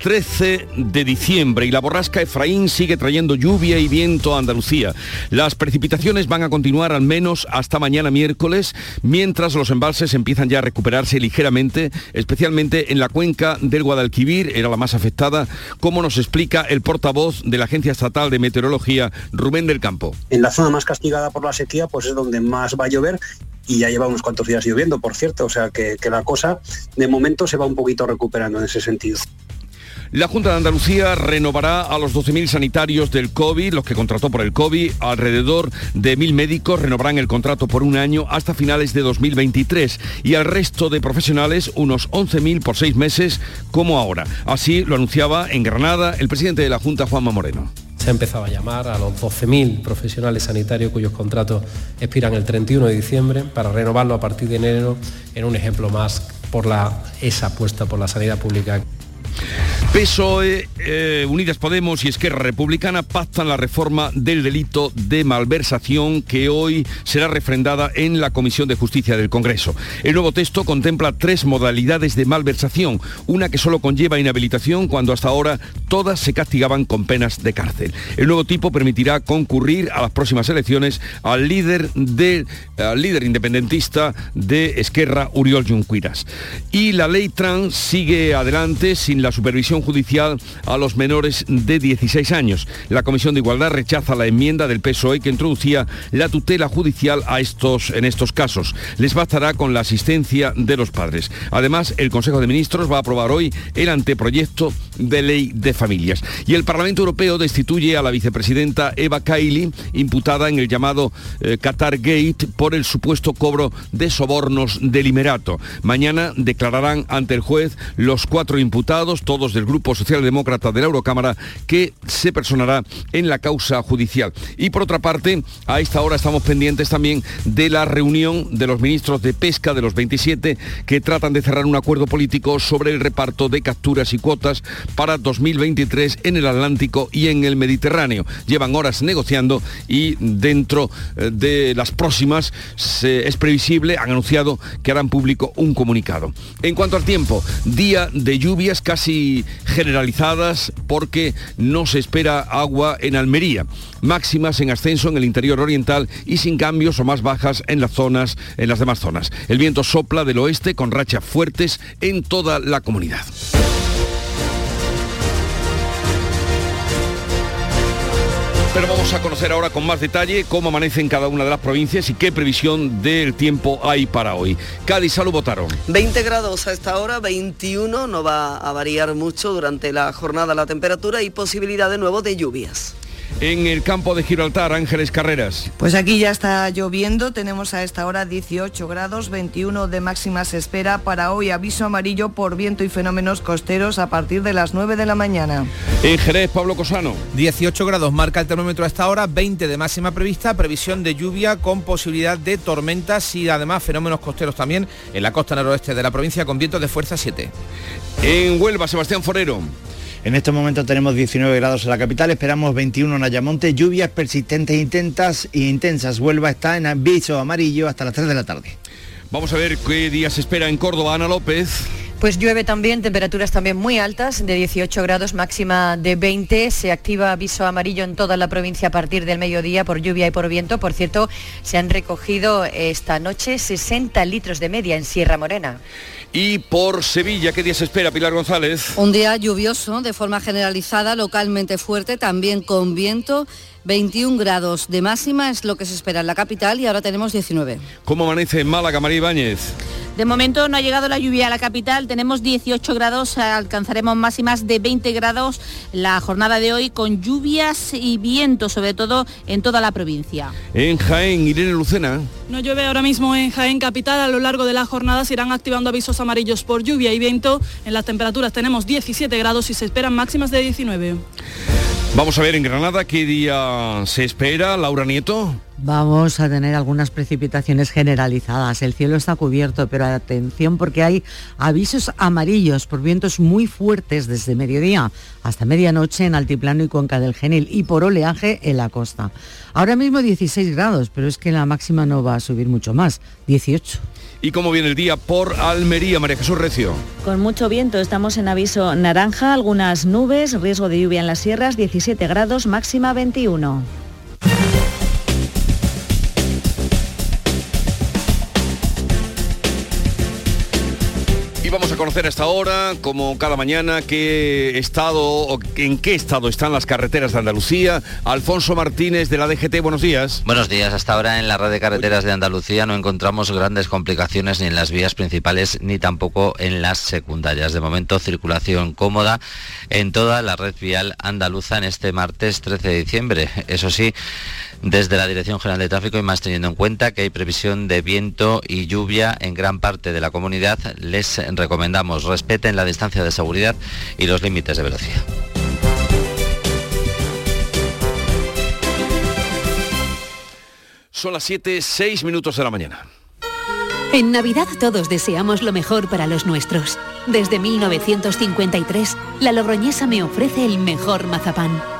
13 de diciembre y la borrasca Efraín sigue trayendo lluvia y viento a Andalucía. Las precipitaciones van a continuar al menos hasta mañana miércoles, mientras los embalses empiezan ya a recuperarse ligeramente, especialmente en la cuenca del Guadalquivir, era la más afectada, como nos explica el portavoz de la Agencia Estatal de Meteorología, Rubén del Campo. En la zona más castigada por la sequía, pues es donde más va a llover y ya lleva unos cuantos días lloviendo, por cierto, o sea que, que la cosa de momento se va un poquito recuperando en ese sentido. La Junta de Andalucía renovará a los 12.000 sanitarios del COVID, los que contrató por el COVID, alrededor de 1.000 médicos renovarán el contrato por un año hasta finales de 2023 y al resto de profesionales unos 11.000 por seis meses como ahora. Así lo anunciaba en Granada el presidente de la Junta, Juanma Moreno. Se ha empezado a llamar a los 12.000 profesionales sanitarios cuyos contratos expiran el 31 de diciembre para renovarlo a partir de enero en un ejemplo más por la, esa apuesta por la sanidad pública. PSOE, eh, Unidas Podemos y Esquerra Republicana pactan la reforma del delito de malversación que hoy será refrendada en la Comisión de Justicia del Congreso. El nuevo texto contempla tres modalidades de malversación, una que solo conlleva inhabilitación cuando hasta ahora todas se castigaban con penas de cárcel. El nuevo tipo permitirá concurrir a las próximas elecciones al líder, de, líder independentista de Esquerra, Uriol Junqueras. Y la ley trans sigue adelante sin la supervisión judicial a los menores de 16 años. La Comisión de Igualdad rechaza la enmienda del PSOE que introducía la tutela judicial a estos, en estos casos. Les bastará con la asistencia de los padres. Además, el Consejo de Ministros va a aprobar hoy el anteproyecto de ley de familias. Y el Parlamento Europeo destituye a la vicepresidenta Eva Kaili, imputada en el llamado eh, Qatar Gate por el supuesto cobro de sobornos del Imerato. Mañana declararán ante el juez los cuatro imputados, todos del Grupo Socialdemócrata de la Eurocámara, que se personará en la causa judicial. Y por otra parte, a esta hora estamos pendientes también de la reunión de los ministros de Pesca de los 27 que tratan de cerrar un acuerdo político sobre el reparto de capturas y cuotas para 2023 en el Atlántico y en el Mediterráneo. Llevan horas negociando y dentro eh, de las próximas es previsible, han anunciado que harán público un comunicado. En cuanto al tiempo, día de lluvias casi generalizadas porque no se espera agua en Almería. Máximas en ascenso en el interior oriental y sin cambios o más bajas en las zonas, en las demás zonas. El viento sopla del oeste con rachas fuertes en toda la comunidad. Pero vamos a conocer ahora con más detalle cómo amanece en cada una de las provincias y qué previsión del tiempo hay para hoy. Cádiz, salud, votaron. 20 grados a esta hora, 21, no va a variar mucho durante la jornada la temperatura y posibilidad de nuevo de lluvias. En el campo de Gibraltar, Ángeles Carreras. Pues aquí ya está lloviendo, tenemos a esta hora 18 grados, 21 de máxima se espera para hoy aviso amarillo por viento y fenómenos costeros a partir de las 9 de la mañana. En Jerez, Pablo Cosano. 18 grados marca el termómetro a esta hora, 20 de máxima prevista, previsión de lluvia con posibilidad de tormentas y además fenómenos costeros también en la costa noroeste de la provincia con vientos de fuerza 7. En Huelva, Sebastián Forero. En estos momentos tenemos 19 grados en la capital, esperamos 21 en Ayamonte, lluvias persistentes intensas, e intensas. Huelva está en aviso amarillo hasta las 3 de la tarde. Vamos a ver qué día se espera en Córdoba, Ana López. Pues llueve también, temperaturas también muy altas, de 18 grados, máxima de 20. Se activa aviso amarillo en toda la provincia a partir del mediodía por lluvia y por viento. Por cierto, se han recogido esta noche 60 litros de media en Sierra Morena. Y por Sevilla, ¿qué día se espera, Pilar González? Un día lluvioso, de forma generalizada, localmente fuerte, también con viento. 21 grados de máxima es lo que se espera en la capital y ahora tenemos 19. ¿Cómo amanece en Málaga, María Ibáñez? De momento no ha llegado la lluvia a la capital, tenemos 18 grados, alcanzaremos máximas de 20 grados la jornada de hoy con lluvias y viento, sobre todo en toda la provincia. En Jaén, Irene Lucena. No llueve ahora mismo en Jaén Capital, a lo largo de la jornada se irán activando avisos amarillos por lluvia y viento, en las temperaturas tenemos 17 grados y se esperan máximas de 19. Vamos a ver en Granada qué día se espera, Laura Nieto. Vamos a tener algunas precipitaciones generalizadas. El cielo está cubierto, pero atención porque hay avisos amarillos por vientos muy fuertes desde mediodía hasta medianoche en Altiplano y Cuenca del Genil y por oleaje en la costa. Ahora mismo 16 grados, pero es que la máxima no va a subir mucho más, 18. ¿Y cómo viene el día por Almería, María Jesús Recio? Con mucho viento, estamos en aviso naranja, algunas nubes, riesgo de lluvia en las sierras, 17 grados, máxima 21. Conocer a esta hora, como cada mañana, qué estado o en qué estado están las carreteras de Andalucía. Alfonso Martínez de la DGT, buenos días. Buenos días. Hasta ahora en la red de carreteras de Andalucía no encontramos grandes complicaciones ni en las vías principales ni tampoco en las secundarias. De momento, circulación cómoda en toda la red vial andaluza en este martes 13 de diciembre. Eso sí, desde la Dirección General de Tráfico y más teniendo en cuenta que hay previsión de viento y lluvia en gran parte de la comunidad, les recomendamos respeten la distancia de seguridad y los límites de velocidad. Son las 7, 6 minutos de la mañana. En Navidad todos deseamos lo mejor para los nuestros. Desde 1953, la Logroñesa me ofrece el mejor mazapán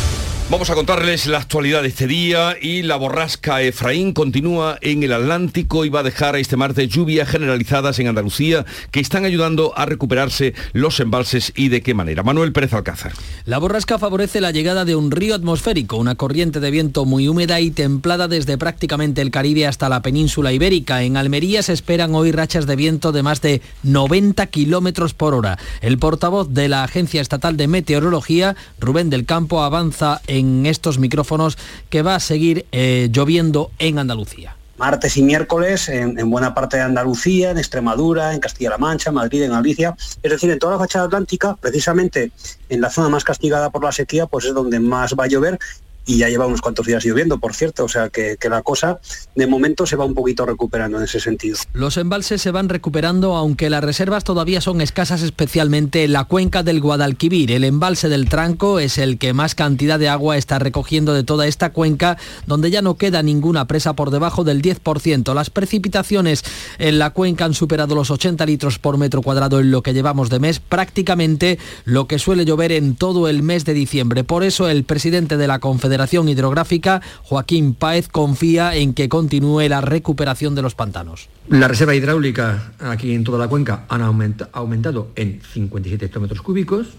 Vamos a contarles la actualidad de este día y la borrasca Efraín continúa en el Atlántico y va a dejar este martes lluvias generalizadas en Andalucía que están ayudando a recuperarse los embalses y de qué manera. Manuel Pérez Alcázar. La borrasca favorece la llegada de un río atmosférico, una corriente de viento muy húmeda y templada desde prácticamente el Caribe hasta la península ibérica. En Almería se esperan hoy rachas de viento de más de 90 kilómetros por hora. El portavoz de la Agencia Estatal de Meteorología, Rubén del Campo, avanza en en estos micrófonos que va a seguir eh, lloviendo en Andalucía. Martes y miércoles en, buena parte de Andalucía, en Extremadura, en Castilla-La Mancha, Madrid, en Galicia, es decir, en toda la fachada atlántica, precisamente en la zona más castigada por la sequía, pues es donde más va a llover y ya lleva unos cuantos días lloviendo, por cierto, o sea que, la cosa de momento se va un poquito recuperando en ese sentido. Los embalses se van recuperando, aunque las reservas todavía son escasas, especialmente en la cuenca del Guadalquivir. El embalse del Tranco es el que más cantidad de agua está recogiendo de toda esta cuenca, donde ya no queda ninguna presa por debajo del 10%. Las precipitaciones en la cuenca han superado los 80 litros por metro cuadrado en lo que llevamos de mes, prácticamente lo que suele llover en todo el mes de diciembre. Por eso el presidente de la Confederación Federación Hidrográfica, Joaquín Páez, confía en que continúe la recuperación de los pantanos. La reserva hidráulica aquí en toda la cuenca han aumentado en 57 hectómetros cúbicos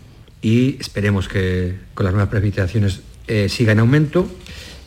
y esperemos que con las nuevas precipitaciones eh, siga en aumento.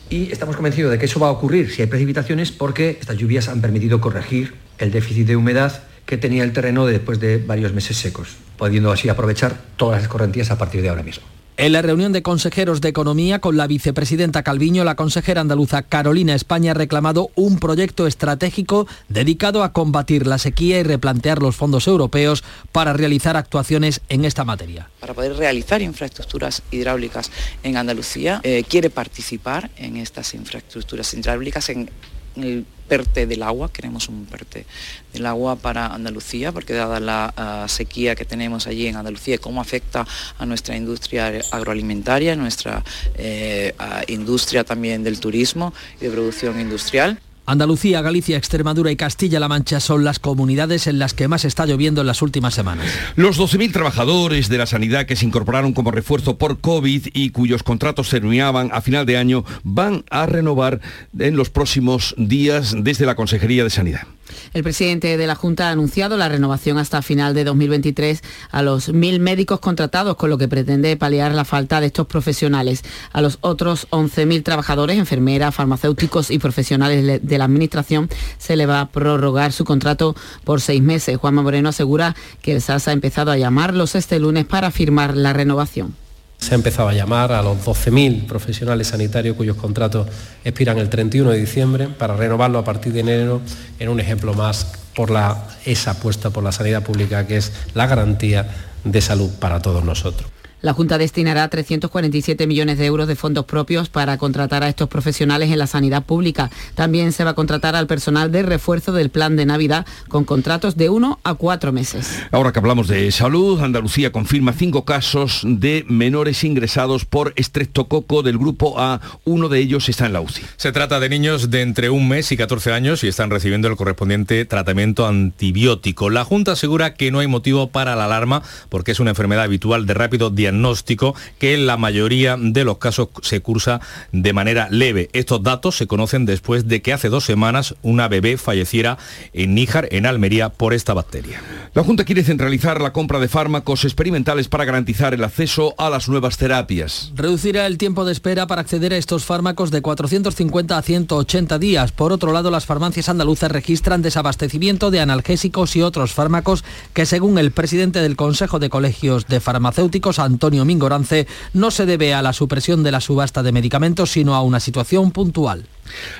Y estamos convencidos de que eso va a ocurrir si hay precipitaciones porque estas lluvias han permitido corregir el déficit de humedad que tenía el terreno después de varios meses secos, pudiendo así aprovechar todas las correntías a partir de ahora mismo. En la reunión de consejeros de Economía con la vicepresidenta Calviño, la consejera andaluza Carolina España ha reclamado un proyecto estratégico dedicado a combatir la sequía y replantear los fondos europeos para realizar actuaciones en esta materia. Para poder realizar infraestructuras hidráulicas en Andalucía, eh, quiere participar en estas infraestructuras hidráulicas en el PERTE del agua, queremos un PERTE del agua para Andalucía, porque dada la ah, sequía que tenemos allí en Andalucía cómo afecta a nuestra industria agroalimentaria, nuestra eh, industria también del turismo y de producción industrial. Andalucía, Galicia, Extremadura y Castilla-La Mancha son las comunidades en las que más está lloviendo en las últimas semanas. Los 12.000 trabajadores de la sanidad que se incorporaron como refuerzo por COVID y cuyos contratos terminaban a final de año van a renovar en los próximos días desde la Consejería de Sanidad. El presidente de la Junta ha anunciado la renovación hasta final de 2023 a los mil médicos contratados, con lo que pretende paliar la falta de estos profesionales. A los otros 11.000 trabajadores, enfermeras, farmacéuticos y profesionales de la Administración se le va a prorrogar su contrato por seis meses. Juanma Moreno asegura que el SAS ha empezado a llamarlos este lunes para firmar la renovación. Se ha empezado a llamar a los 12.000 profesionales sanitarios cuyos contratos expiran el 31 de diciembre para renovarlo a partir de enero en un ejemplo más por la, esa apuesta por la sanidad pública que es la garantía de salud para todos nosotros. La Junta destinará 347 millones de euros de fondos propios para contratar a estos profesionales en la sanidad pública. También se va a contratar al personal de refuerzo del plan de Navidad con contratos de uno a cuatro meses. Ahora que hablamos de salud, Andalucía confirma cinco casos de menores ingresados por estreptococo del grupo A. Uno de ellos está en la UCI. Se trata de niños de entre un mes y 14 años y están recibiendo el correspondiente tratamiento antibiótico. La Junta asegura que no hay motivo para la alarma porque es una enfermedad habitual de rápido diagnóstico diagnóstico que en la mayoría de los casos se cursa de manera leve. Estos datos se conocen después de que hace dos semanas una bebé falleciera en Níjar, en Almería, por esta bacteria. La Junta quiere centralizar la compra de fármacos experimentales para garantizar el acceso a las nuevas terapias. Reducirá el tiempo de espera para acceder a estos fármacos de 450 a 180 días. Por otro lado, las farmacias andaluzas registran desabastecimiento de analgésicos y otros fármacos que, según el presidente del Consejo de Colegios de Farmacéuticos, Antonio Mingorance, no se debe a la supresión de la subasta de medicamentos, sino a una situación puntual.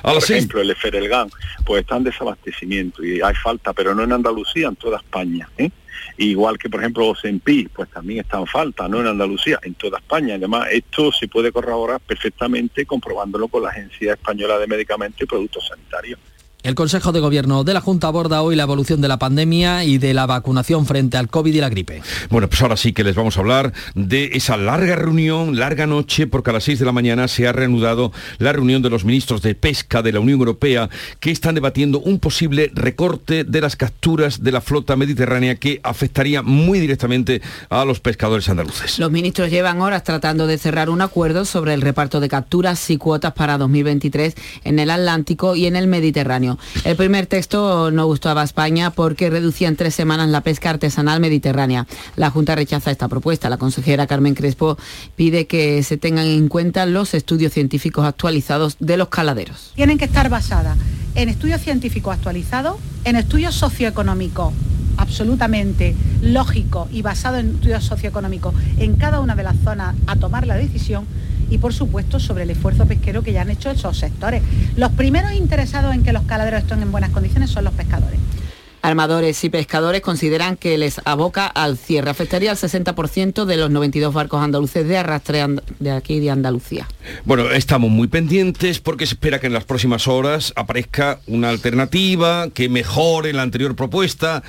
Por ejemplo, el Eferelgan, pues está en desabastecimiento y hay falta, pero no en Andalucía, en toda España. ¿eh? Igual que, por ejemplo, Osempi, pues también está en falta, no en Andalucía, en toda España. Además, esto se puede corroborar perfectamente comprobándolo con la Agencia Española de Medicamentos y Productos Sanitarios. El Consejo de Gobierno de la Junta aborda hoy la evolución de la pandemia y de la vacunación frente al COVID y la gripe. Bueno, pues ahora sí que les vamos a hablar de esa larga reunión, larga noche, porque a las 6 de la mañana se ha reanudado la reunión de los ministros de Pesca de la Unión Europea que están debatiendo un posible recorte de las capturas de la flota mediterránea que afectaría muy directamente a los pescadores andaluces. Los ministros llevan horas tratando de cerrar un acuerdo sobre el reparto de capturas y cuotas para 2023 en el Atlántico y en el Mediterráneo. El primer texto no gustaba a España porque reducía en tres semanas la pesca artesanal mediterránea. La Junta rechaza esta propuesta. La consejera Carmen Crespo pide que se tengan en cuenta los estudios científicos actualizados de los caladeros. Tienen que estar basadas en estudios científicos actualizados, en estudios socioeconómicos absolutamente lógicos y basados en estudios socioeconómicos en cada una de las zonas a tomar la decisión y por supuesto sobre el esfuerzo pesquero que ya han hecho esos sectores. Los primeros interesados en que los caladeros estén en buenas condiciones son los pescadores. Armadores y pescadores consideran que les aboca al cierre. Afectaría al 60% de los 92 barcos andaluces de arrastre de aquí de Andalucía. Bueno, estamos muy pendientes porque se espera que en las próximas horas aparezca una alternativa que mejore la anterior propuesta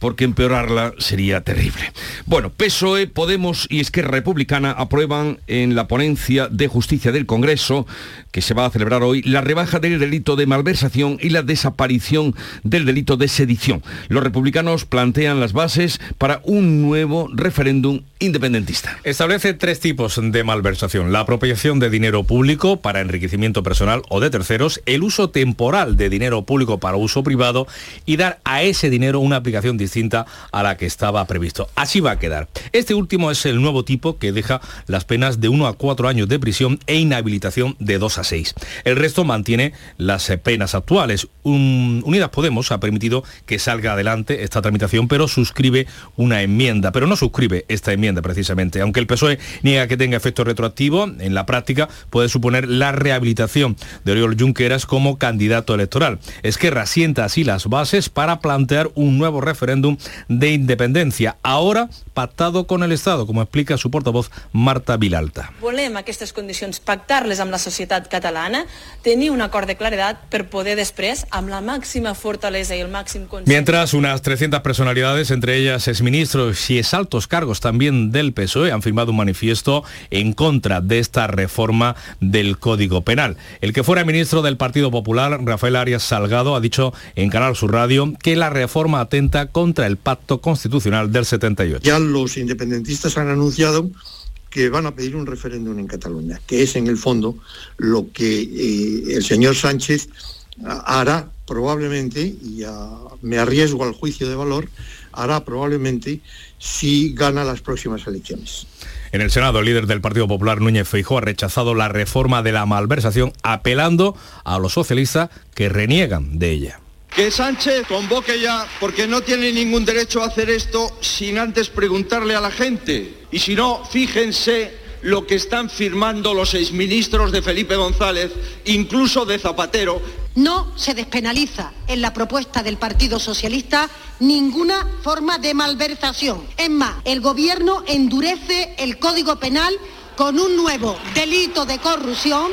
porque empeorarla sería terrible. Bueno, PSOE, Podemos y Esquerra Republicana aprueban en la ponencia de justicia del Congreso, que se va a celebrar hoy, la rebaja del delito de malversación y la desaparición del delito de sedición. Los republicanos plantean las bases para un nuevo referéndum independentista. Establece tres tipos de malversación. La apropiación de dinero público para enriquecimiento personal o de terceros, el uso temporal de dinero público para uso privado y dar a ese dinero una aplicación distinta distinta a la que estaba previsto. Así va a quedar. Este último es el nuevo tipo que deja las penas de 1 a 4 años de prisión e inhabilitación de 2 a 6. El resto mantiene las penas actuales. Unidas Podemos ha permitido que salga adelante esta tramitación, pero suscribe una enmienda, pero no suscribe esta enmienda precisamente. Aunque el PSOE niega que tenga efecto retroactivo, en la práctica puede suponer la rehabilitación de Oriol Junqueras como candidato electoral. Esquerra sienta así las bases para plantear un nuevo referéndum referéndum de independencia, ahora pactado con el Estado, como explica su portavoz Marta Vilalta. Volem aquestes condicions pactar-les amb la societat catalana, tenir un acord de claredat per poder després, amb la màxima fortalesa i el màxim consens... Mientras unas 300 personalidades, entre ellas exministros y exaltos cargos también del PSOE, han firmado un manifiesto en contra de esta reforma del Código Penal. El que fuera ministro del Partido Popular, Rafael Arias Salgado, ha dicho en Canal Sur Radio que la reforma atenta contra el pacto constitucional del 78. Ya los independentistas han anunciado que van a pedir un referéndum en Cataluña, que es en el fondo lo que eh, el señor Sánchez hará probablemente, y a, me arriesgo al juicio de valor, hará probablemente si gana las próximas elecciones. En el Senado, el líder del Partido Popular, Núñez Feijó, ha rechazado la reforma de la malversación, apelando a los socialistas que reniegan de ella. Que Sánchez convoque ya, porque no tiene ningún derecho a hacer esto sin antes preguntarle a la gente. Y si no, fíjense lo que están firmando los exministros de Felipe González, incluso de Zapatero. No se despenaliza en la propuesta del Partido Socialista ninguna forma de malversación. Es más, el Gobierno endurece el Código Penal con un nuevo delito de corrupción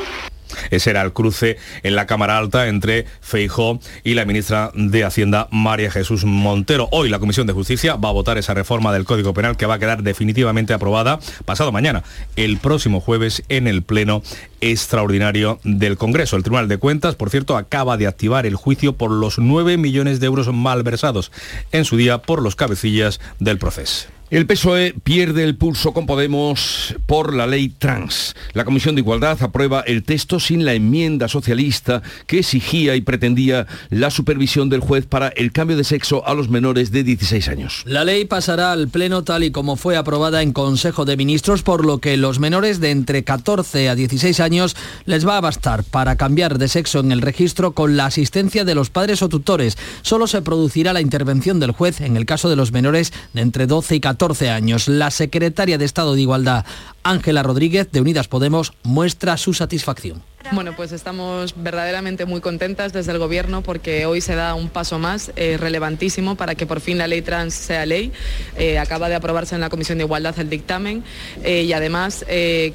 ese era el cruce en la Cámara Alta entre Feijó y la ministra de Hacienda, María Jesús Montero. Hoy la Comisión de Justicia va a votar esa reforma del Código Penal que va a quedar definitivamente aprobada pasado mañana, el próximo jueves, en el Pleno extraordinario del Congreso. El Tribunal de Cuentas, por cierto, acaba de activar el juicio por los 9 millones de euros malversados en su día por los cabecillas del proceso. El PSOE pierde el pulso con Podemos por la ley trans. La Comisión de Igualdad aprueba el texto sin la enmienda socialista que exigía y pretendía la supervisión del juez para el cambio de sexo a los menores de 16 años. La ley pasará al Pleno tal y como fue aprobada en Consejo de Ministros, por lo que los menores de entre 14 a 16 años les va a bastar para cambiar de sexo en el registro con la asistencia de los padres o tutores. Solo se producirá la intervención del juez en el caso de los menores de entre 12 y 14 14 años. La secretaria de Estado de Igualdad, Ángela Rodríguez, de Unidas Podemos, muestra su satisfacción. Bueno, pues estamos verdaderamente muy contentas desde el Gobierno porque hoy se da un paso más eh, relevantísimo para que por fin la ley trans sea ley. Eh, acaba de aprobarse en la Comisión de Igualdad el dictamen eh, y además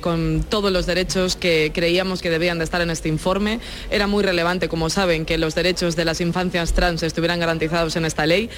con todos los derechos que creíamos que debían de estar en este informe. Era muy relevante, como saben, que los derechos de las infancias trans estuvieran garantizados en esta ley.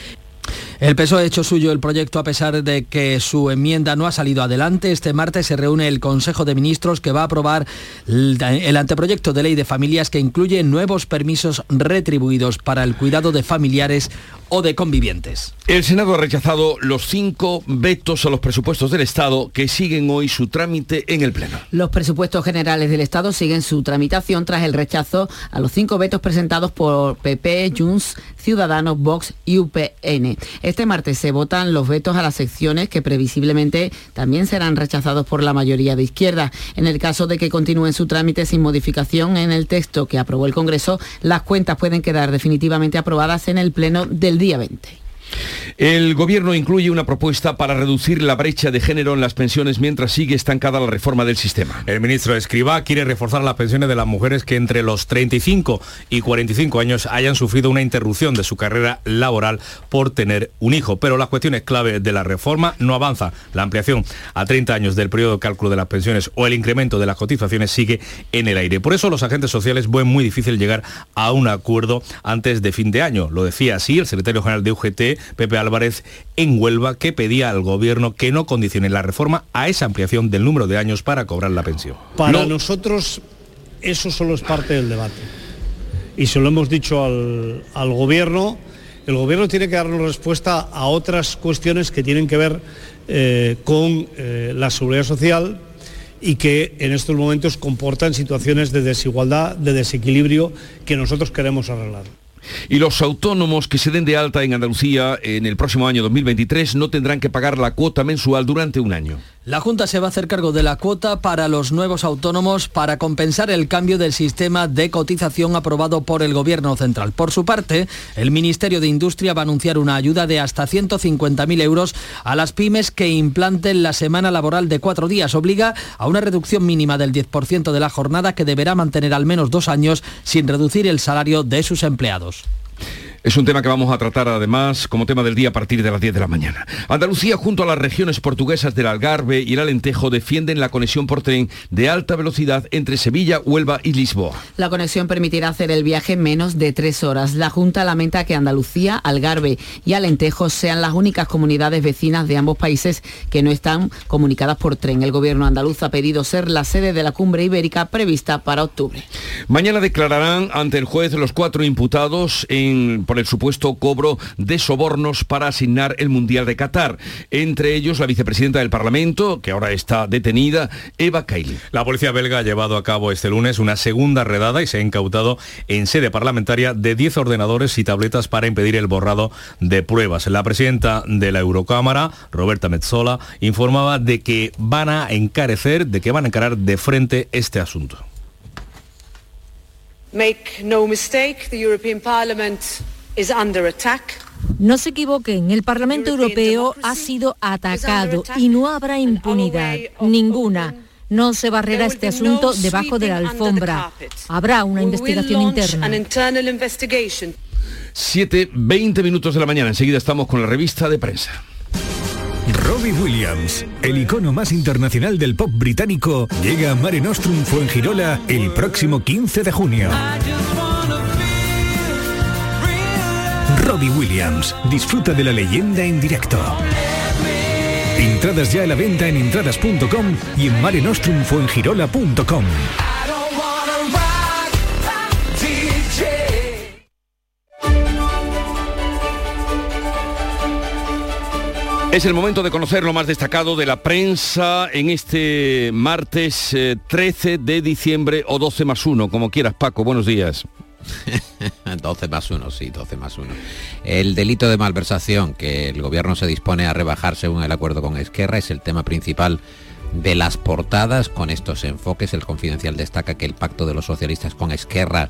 El PSOE ha hecho suyo el proyecto a pesar de que su enmienda no ha salido adelante. Este martes se reúne el Consejo de Ministros que va a aprobar el anteproyecto de ley de familias que incluye nuevos permisos retribuidos para el cuidado de familiares o de convivientes. El Senado ha rechazado los cinco vetos a los presupuestos del Estado que siguen hoy su trámite en el Pleno. Los presupuestos generales del Estado siguen su tramitación tras el rechazo a los cinco vetos presentados por PP, Junts, Ciudadanos, Vox y UPN. Este martes se votan los vetos a las secciones que previsiblemente también serán rechazados por la mayoría de izquierda. En el caso de que continúen su trámite sin modificación en el texto que aprobó el Congreso, las cuentas pueden quedar definitivamente aprobadas en el Pleno del día 20. El Gobierno incluye una propuesta para reducir la brecha de género en las pensiones mientras sigue estancada la reforma del sistema. El ministro Escribá quiere reforzar las pensiones de las mujeres que entre los 35 y 45 años hayan sufrido una interrupción de su carrera laboral por tener un hijo. Pero las cuestiones clave de la reforma no avanza. La ampliación a 30 años del periodo de cálculo de las pensiones o el incremento de las cotizaciones sigue en el aire. Por eso los agentes sociales ven muy difícil llegar a un acuerdo antes de fin de año. Lo decía así el secretario general de UGT, Pepe Álvarez, en Huelva, que pedía al gobierno que no condicione la reforma a esa ampliación del número de años para cobrar la pensión. Para nosotros eso solo es parte del debate. Y se lo hemos dicho al, gobierno, el gobierno tiene que darnos respuesta a otras cuestiones que tienen que ver eh, con eh, la seguridad social y que en estos momentos comportan situaciones de desigualdad, de desequilibrio que nosotros queremos arreglar. Y los autónomos que se den de alta en Andalucía en el próximo año 2023 no tendrán que pagar la cuota mensual durante un año. La Junta se va a hacer cargo de la cuota para los nuevos autónomos para compensar el cambio del sistema de cotización aprobado por el Gobierno Central. Por su parte, el Ministerio de Industria va a anunciar una ayuda de hasta 150.000 euros a las pymes que implanten la semana laboral de cuatro días. Obliga a una reducción mínima del 10% de la jornada que deberá mantener al menos dos años sin reducir el salario de sus empleados. Adiós. Es un tema que vamos a tratar además como tema del día a partir de las 10 de la mañana. Andalucía junto a las regiones portuguesas del Algarve y el Alentejo defienden la conexión por tren de alta velocidad entre Sevilla, Huelva y Lisboa. La conexión permitirá hacer el viaje en menos de tres horas. La Junta lamenta que Andalucía, Algarve y Alentejo sean las únicas comunidades vecinas de ambos países que no están comunicadas por tren. El gobierno andaluz ha pedido ser la sede de la cumbre ibérica prevista para octubre. Mañana declararán ante el juez los cuatro imputados en el supuesto cobro de sobornos para asignar el Mundial de Qatar. Entre ellos la vicepresidenta del Parlamento, que ahora está detenida, Eva Kaili. La policía belga ha llevado a cabo este lunes una segunda redada y se ha incautado en sede parlamentaria de 10 ordenadores y tabletas para impedir el borrado de pruebas. La presidenta de la Eurocámara, Roberta Metzola, informaba de que van a encarecer, de que van a encarar de frente este asunto. Make no mistake, the European Parliament no se equivoquen, el Parlamento Europeo ha sido atacado y no habrá impunidad, ninguna. No se barrerá este asunto debajo de la alfombra. Habrá una investigación interna. 7, 20 minutos de la mañana. Enseguida estamos con la revista de prensa. Robbie Williams, el icono más internacional del pop británico, llega a Mare Nostrum Fuengirola el próximo 15 de junio. Robbie Williams. Disfruta de la leyenda en directo. Entradas ya a la venta en entradas.com y en marenostrumfuengirola.com. Es el momento de conocer lo más destacado de la prensa en este martes 13 eh, de diciembre o 12 más 1, como quieras Paco, buenos días. 12 más 1, sí, 12 más 1. El delito de malversación que el gobierno se dispone a rebajar según el acuerdo con Esquerra es el tema principal de las portadas. Con estos enfoques, el confidencial destaca que el pacto de los socialistas con Esquerra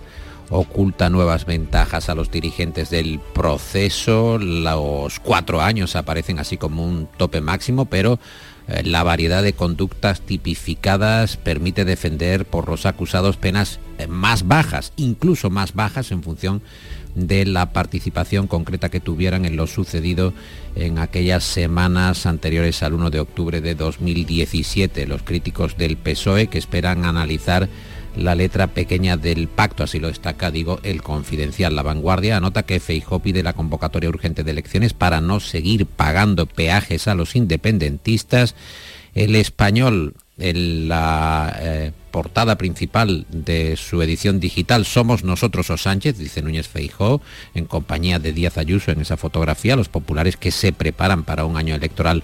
oculta nuevas ventajas a los dirigentes del proceso. Los cuatro años aparecen así como un tope máximo, pero la variedad de conductas tipificadas permite defender por los acusados penas eh, más bajas, incluso más bajas en función de la participación concreta que tuvieran en lo sucedido en aquellas semanas anteriores al 1 de octubre de 2017. Los críticos del PSOE que esperan analizar la letra pequeña del pacto, así lo destaca, digo, el confidencial. La vanguardia anota que Feijó pide la convocatoria urgente de elecciones para no seguir pagando peajes a los independentistas. El español, en la eh, portada principal de su edición digital, Somos nosotros o Sánchez, dice Núñez Feijó, en compañía de Díaz Ayuso en esa fotografía, los populares que se preparan para un año electoral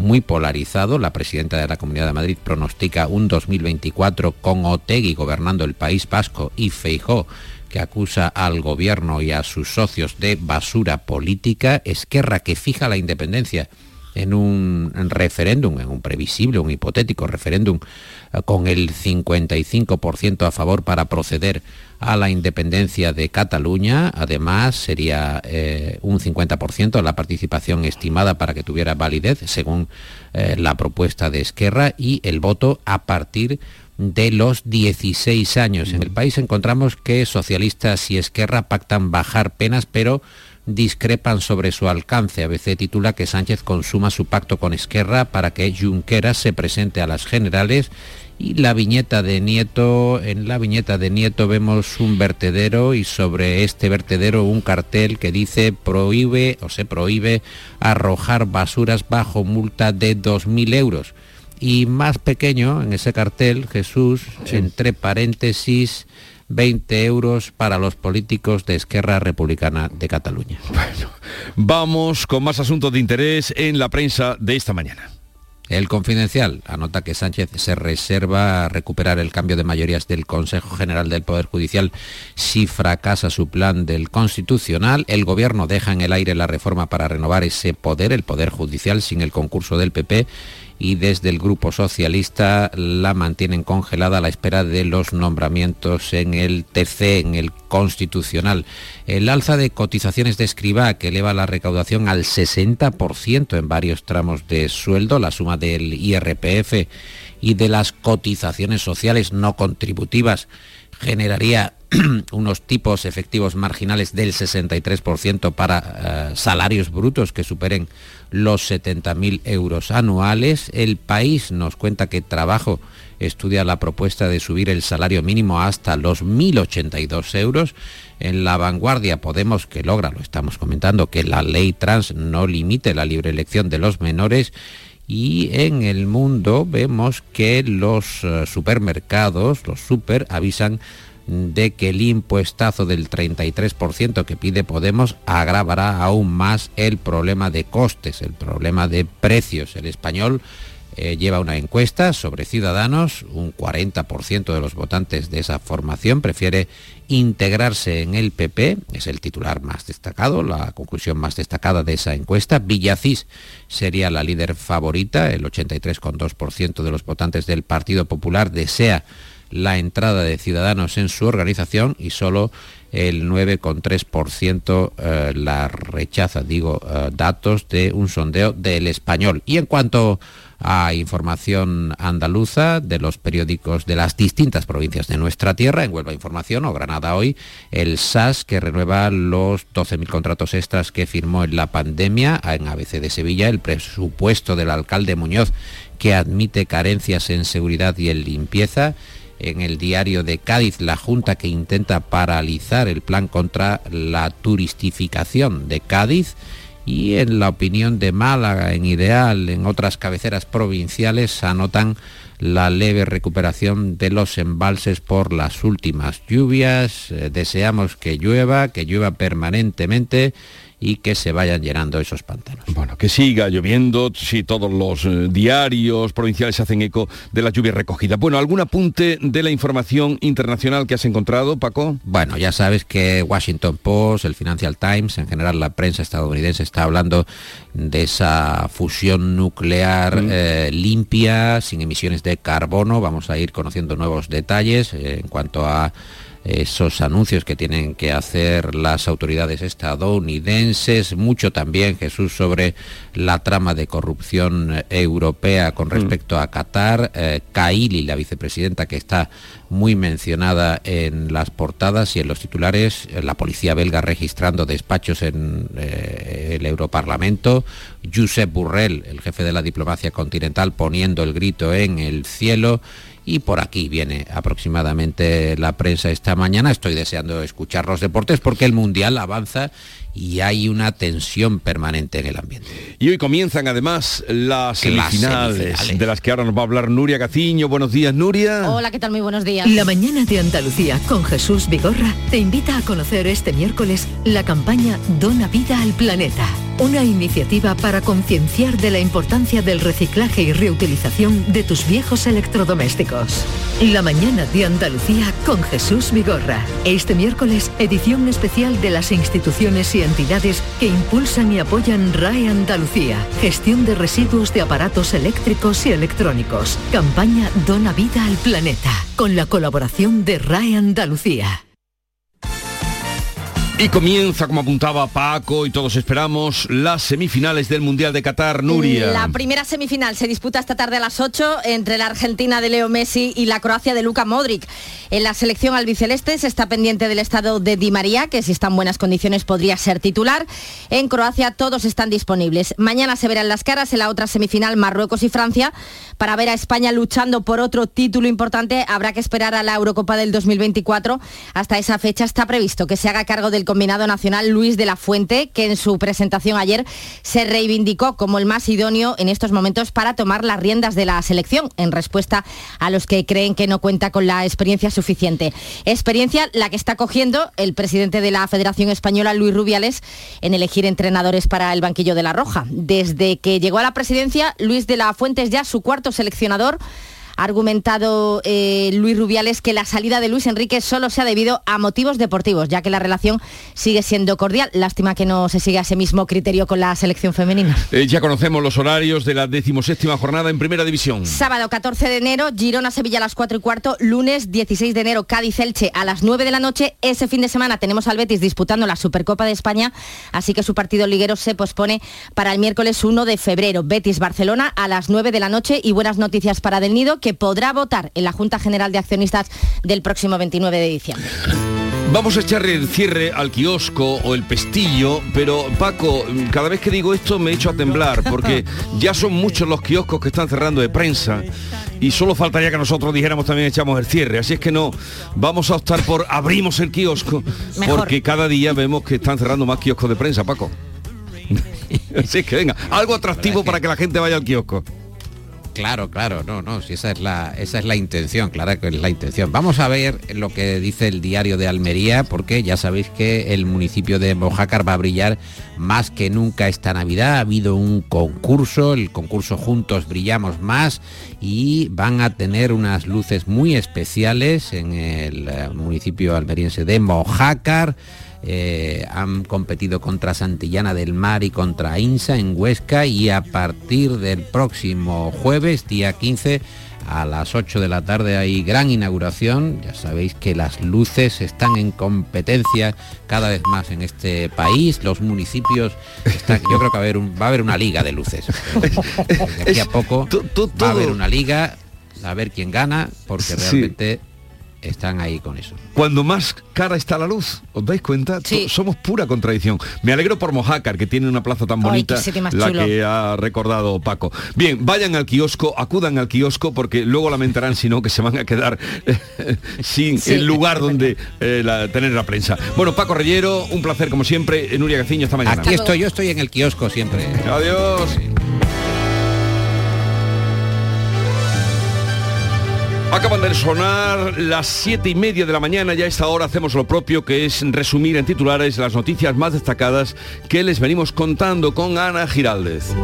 muy polarizado. La presidenta de la Comunidad de Madrid pronostica un 2024 con Otegui gobernando el País Vasco y Feijó que acusa al gobierno y a sus socios de basura política, Esquerra que fija la independencia en un referéndum, en un previsible, un hipotético referéndum eh, con el 55% a favor para proceder a la independencia de Cataluña. Además, sería eh, un 50% la participación estimada para que tuviera validez, según eh, la propuesta de Esquerra, y el voto a partir de los 16 años. En el país encontramos que socialistas y Esquerra pactan bajar penas, pero discrepan sobre su alcance. ABC titula que Sánchez consuma su pacto con Esquerra para que Junqueras se presente a las generales y la viñeta de Nieto, en la viñeta de Nieto vemos un vertedero y sobre este vertedero un cartel que dice prohíbe o se prohíbe arrojar basuras bajo multa de 2.000 euros. Y más pequeño en ese cartel, Jesús, entre paréntesis, 20 euros para los políticos de Esquerra Republicana de Cataluña. Bueno, vamos con más asuntos de interés en la prensa de esta mañana. El Confidencial anota que Sánchez se reserva a recuperar el cambio de mayorías del Consejo General del Poder Judicial si fracasa su plan del Constitucional. El Gobierno deja en el aire la reforma para renovar ese poder, el Poder Judicial, sin el concurso del PP y desde el Grupo Socialista la mantienen congelada a la espera de los nombramientos en el TC, en el Constitucional. El alza de cotizaciones de escriba que eleva la recaudación al 60% en varios tramos de sueldo, la suma del IRPF y de las cotizaciones sociales no contributivas generaría unos tipos efectivos marginales del 63% para eh, salarios brutos que superen los 70.000 euros anuales. El país nos cuenta que trabajo estudia la propuesta de subir el salario mínimo hasta los 1.082 euros. En la vanguardia Podemos, que logra, lo estamos comentando, que la ley trans no limite la libre elección de los menores y en el mundo vemos que los eh, supermercados, los super, avisan de que el impuestazo del 33% que pide Podemos agravará aún más el problema de costes, el problema de precios. El español eh, lleva una encuesta sobre ciudadanos, un 40% de los votantes de esa formación prefiere integrarse en el PP, es el titular más destacado, la conclusión más destacada de esa encuesta. Villacís sería la líder favorita, el 83,2% de los votantes del Partido Popular desea la entrada de ciudadanos en su organización y solo el 9,3% eh, la rechaza, digo, eh, datos de un sondeo del español. Y en cuanto a información andaluza de los periódicos de las distintas provincias de nuestra tierra, en Huelva Información o Granada Hoy, el SAS que renueva los 12.000 contratos extras que firmó en la pandemia en ABC de Sevilla, el presupuesto del alcalde Muñoz que admite carencias en seguridad y en limpieza, en el diario de Cádiz la Junta que intenta paralizar el plan contra la turistificación de Cádiz y en la opinión de Málaga, en Ideal, en otras cabeceras provinciales anotan la leve recuperación de los embalses por las últimas lluvias. Eh, deseamos que llueva, que llueva permanentemente y que se vayan llenando esos pantanos. Bueno, que siga lloviendo, si todos los eh, diarios provinciales hacen eco de la lluvia recogida. Bueno, ¿algún apunte de la información internacional que has encontrado, Paco? Bueno, ya sabes que Washington Post, el Financial Times, en general la prensa estadounidense está hablando de esa fusión nuclear mm. eh, limpia, sin emisiones de carbono. Vamos a ir conociendo nuevos detalles eh, en cuanto a esos anuncios que tienen que hacer las autoridades estadounidenses, mucho también Jesús sobre la trama de corrupción europea con mm. respecto a Qatar, eh, Kaili, la vicepresidenta que está muy mencionada en las portadas y en los titulares, eh, la policía belga registrando despachos en eh, el Europarlamento, Josep Burrell, el jefe de la diplomacia continental, poniendo el grito en el cielo, y por aquí viene aproximadamente la prensa esta mañana. Estoy deseando escuchar los deportes porque el Mundial avanza y hay una tensión permanente en el ambiente. Y hoy comienzan además las semifinales, de las que ahora nos va a hablar Nuria Gaciño. Buenos días, Nuria. Hola, ¿qué tal? Muy buenos días. La mañana de Andalucía con Jesús Vigorra te invita a conocer este miércoles la campaña Dona Vida al Planeta, una iniciativa para concienciar de la importancia del reciclaje y reutilización de tus viejos electrodomésticos. La mañana de Andalucía con Jesús Vigorra. Este miércoles, edición especial de las instituciones y entidades que impulsan y apoyan RAE Andalucía, gestión de residuos de aparatos eléctricos y electrónicos. Campaña Dona Vida al Planeta, con la colaboración de RAE Andalucía. Y comienza, como apuntaba Paco y todos esperamos, las semifinales del Mundial de Qatar, Nuria. La primera semifinal se disputa esta tarde a las 8 entre la Argentina de Leo Messi y la Croacia de Luka Modric. En la selección albiceleste se está pendiente del estado de Di María, que si está en buenas condiciones podría ser titular. En Croacia todos están disponibles. Mañana se verán las caras en la otra semifinal Marruecos y Francia. Para ver a España luchando por otro título importante habrá que esperar a la Eurocopa del 2024. Hasta esa fecha está previsto que se haga cargo del combinado nacional Luis de la Fuente, que en su presentación ayer se reivindicó como el más idóneo en estos momentos para tomar las riendas de la selección, en respuesta a los que creen que no cuenta con la experiencia suficiente. Experiencia la que está cogiendo el presidente de la Federación Española, Luis Rubiales, en elegir entrenadores para el banquillo de la Roja. Desde que llegó a la presidencia, Luis de la Fuente es ya su cuarto seleccionador ha argumentado eh, Luis Rubiales que la salida de Luis Enrique solo se ha debido a motivos deportivos, ya que la relación sigue siendo cordial. Lástima que no se siga ese mismo criterio con la selección femenina. Eh, ya conocemos los horarios de la decimoséptima jornada en Primera División. Sábado 14 de enero, Girona-Sevilla a las 4 y cuarto, lunes 16 de enero, Cádiz-Elche a las 9 de la noche. Ese fin de semana tenemos al Betis disputando la Supercopa de España, así que su partido liguero se pospone para el miércoles 1 de febrero. Betis-Barcelona a las 9 de la noche y buenas noticias para Del Nido, que podrá votar en la Junta General de Accionistas del próximo 29 de diciembre. Vamos a echarle el cierre al kiosco o el pestillo, pero Paco, cada vez que digo esto me echo a temblar, porque ya son muchos los kioscos que están cerrando de prensa y solo faltaría que nosotros dijéramos también echamos el cierre. Así es que no, vamos a optar por abrimos el kiosco, Mejor. porque cada día vemos que están cerrando más kioscos de prensa, Paco. Así es que venga, algo atractivo para que la gente vaya al kiosco. Claro, claro, no, no, si esa es la, esa es la intención, claro que es la intención. Vamos a ver lo que dice el diario de Almería, porque ya sabéis que el municipio de Mojácar va a brillar más que nunca esta Navidad. Ha habido un concurso, el concurso Juntos Brillamos Más, y van a tener unas luces muy especiales en el eh, municipio almeriense de Mojácar. Eh, han competido contra Santillana del Mar y contra Insa en Huesca y a partir del próximo jueves, día 15, a las 8 de la tarde hay gran inauguración. Ya sabéis que las luces están en competencia cada vez más en este país. Los municipios están, yo creo que va a haber, un- va a haber una liga de luces. De aquí a poco va a haber una liga, a ver quién gana, porque realmente están ahí con eso. Cuando más cara está la luz, ¿os dais cuenta? To- Somos pura contradicción. Me alegro por Mojácar, que tiene una plaza tan bonita, la chulo. que ha recordado Paco. Bien, vayan al kiosco, acudan al kiosco, porque luego lamentarán si no que se van a quedar eh, sin Sí, el lugar donde eh, la- tener la prensa. Bueno, Paco Reyero, un placer como siempre. Nuria Gaciño, esta mañana. Aquí estoy, yo estoy en el kiosco siempre. Adiós. Acaban de sonar las siete y media de la mañana, ya a esta hora hacemos lo propio, que es resumir en titulares las noticias más destacadas que les venimos contando con Ana Giraldez.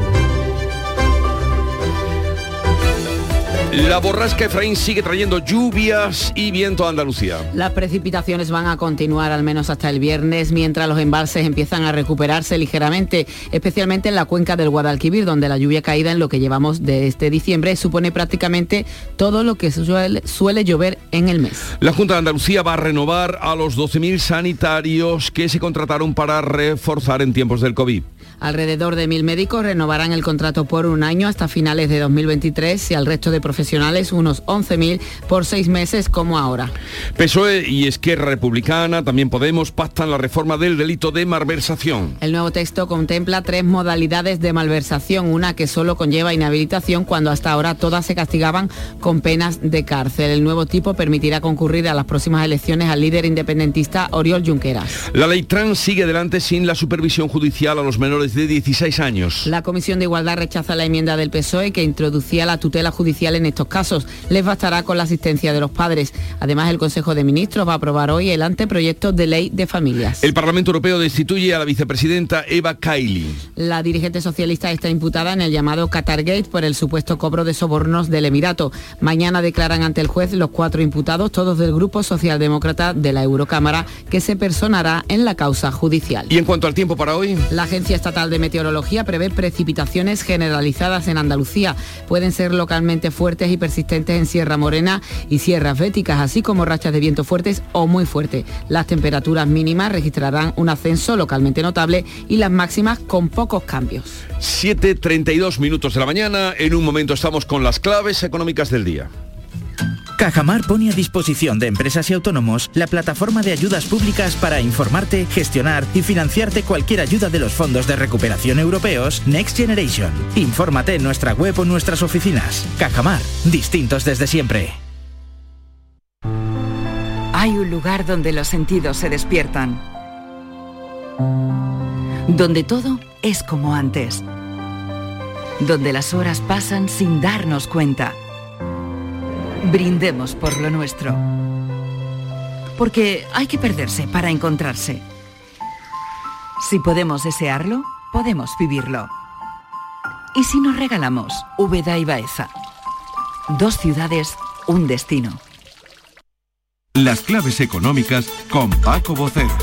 La borrasca Efraín sigue trayendo lluvias y viento a Andalucía. Las precipitaciones van a continuar al menos hasta el viernes, mientras los embalses empiezan a recuperarse ligeramente, especialmente en la cuenca del Guadalquivir, donde la lluvia caída en lo que llevamos de este diciembre supone prácticamente todo lo que suele, suele llover en el mes. La Junta de Andalucía va a renovar a los 12.000 sanitarios que se contrataron para reforzar en tiempos del COVID. Alrededor de mil médicos renovarán el contrato por un año hasta finales de 2023 y al resto de profesionales unos 11.000 por seis meses como ahora. PSOE y Esquerra Republicana, también Podemos, pactan la reforma del delito de malversación. El nuevo texto contempla tres modalidades de malversación, una que solo conlleva inhabilitación cuando hasta ahora todas se castigaban con penas de cárcel. El nuevo tipo permitirá concurrir a las próximas elecciones al líder independentista Oriol Junqueras. La ley trans sigue adelante sin la supervisión judicial a los menores de 16 años. La Comisión de Igualdad rechaza la enmienda del PSOE que introducía la tutela judicial en estos casos. Les bastará con la asistencia de los padres. Además, el Consejo de Ministros va a aprobar hoy el anteproyecto de ley de familias. El Parlamento Europeo destituye a la vicepresidenta Eva Kaili. La dirigente socialista está imputada en el llamado Qatargate por el supuesto cobro de sobornos del Emirato. Mañana declaran ante el juez los cuatro imputados, todos del Grupo Socialdemócrata de la Eurocámara, que se personará en la causa judicial. Y en cuanto al tiempo para hoy, La Agencia Estatal de Meteorología prevé precipitaciones generalizadas en Andalucía. Pueden ser localmente fuertes y persistentes en Sierra Morena y Sierras Béticas, así como rachas de viento fuertes o muy fuertes. Las temperaturas mínimas registrarán un ascenso localmente notable y las máximas con pocos cambios. 7.32 minutos de la mañana. En un momento estamos con las claves económicas del día. Cajamar pone a disposición de empresas y autónomos la plataforma de ayudas públicas para informarte, gestionar y financiarte cualquier ayuda de los fondos de recuperación europeos Next Generation. Infórmate en nuestra web o nuestras oficinas. Cajamar, distintos desde siempre. Hay un lugar donde los sentidos se despiertan. Donde todo es como antes. Donde las horas pasan sin darnos cuenta. Brindemos por lo nuestro. Porque hay que perderse para encontrarse. Si podemos desearlo, podemos vivirlo. ¿Y si nos regalamos Úbeda y Baeza? Dos ciudades, un destino. Las claves económicas con Paco Bocero.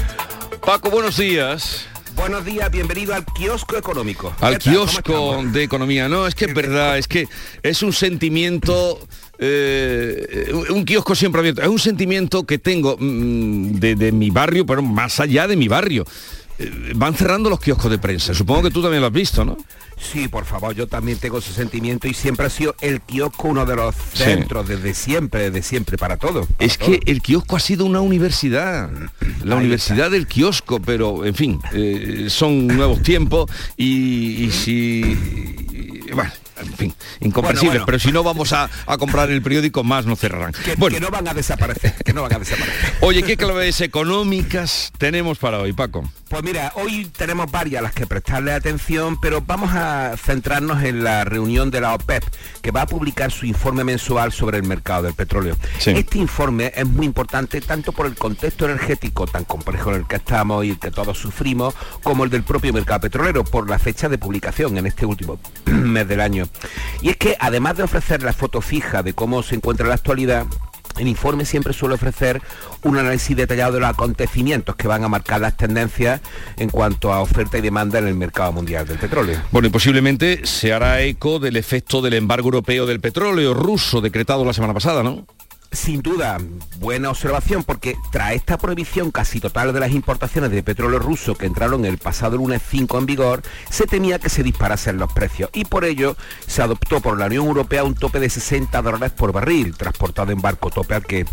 Paco, buenos días. Buenos días, bienvenido al kiosco económico. Al ¿Qué tal? ¿Cómo kiosco de economía. No, es que es verdad, es que es un sentimiento... eh, un kiosco siempre abierto. Es un sentimiento que tengo mm, de, de mi barrio, pero más allá de mi barrio. Eh, van cerrando los kioscos de prensa. Supongo que tú también lo has visto, ¿no? Sí, por favor, yo también tengo ese sentimiento y siempre ha sido el kiosco uno de los centros desde siempre, desde siempre, para todo. es que el kiosco ha sido una universidad, la universidad del kiosco, pero en fin, eh, son nuevos tiempos y, y si... Bueno, en fin, incomprensible, pero si no vamos a, a, comprar el periódico, más no cerrarán. Que, bueno. que no van a desaparecer, que no van a desaparecer. Oye, ¿qué claves económicas tenemos para hoy, Paco? Pues mira, hoy tenemos varias a las que prestarle atención, pero vamos a centrarnos en la reunión de la OPEP, que va a publicar su informe mensual sobre el mercado del petróleo. Sí. Este informe es muy importante tanto por el contexto energético tan complejo en el que estamos y el que todos sufrimos, como el del propio mercado petrolero, por la fecha de publicación en este último mes del año. Y es que además de ofrecer la foto fija de cómo se encuentra la actualidad, el informe siempre suele ofrecer un análisis detallado de los acontecimientos que van a marcar las tendencias en cuanto a oferta y demanda en el mercado mundial del petróleo. Bueno, y posiblemente se hará eco del efecto del embargo europeo del petróleo ruso decretado la semana pasada, ¿no? Sin duda, buena observación, porque tras esta prohibición casi total de las importaciones de petróleo ruso que entraron el pasado lunes 5 en vigor, se temía que se disparasen los precios. Y por ello se adoptó por la Unión Europea un tope de 60 dólares por barril, transportado en barco tope al que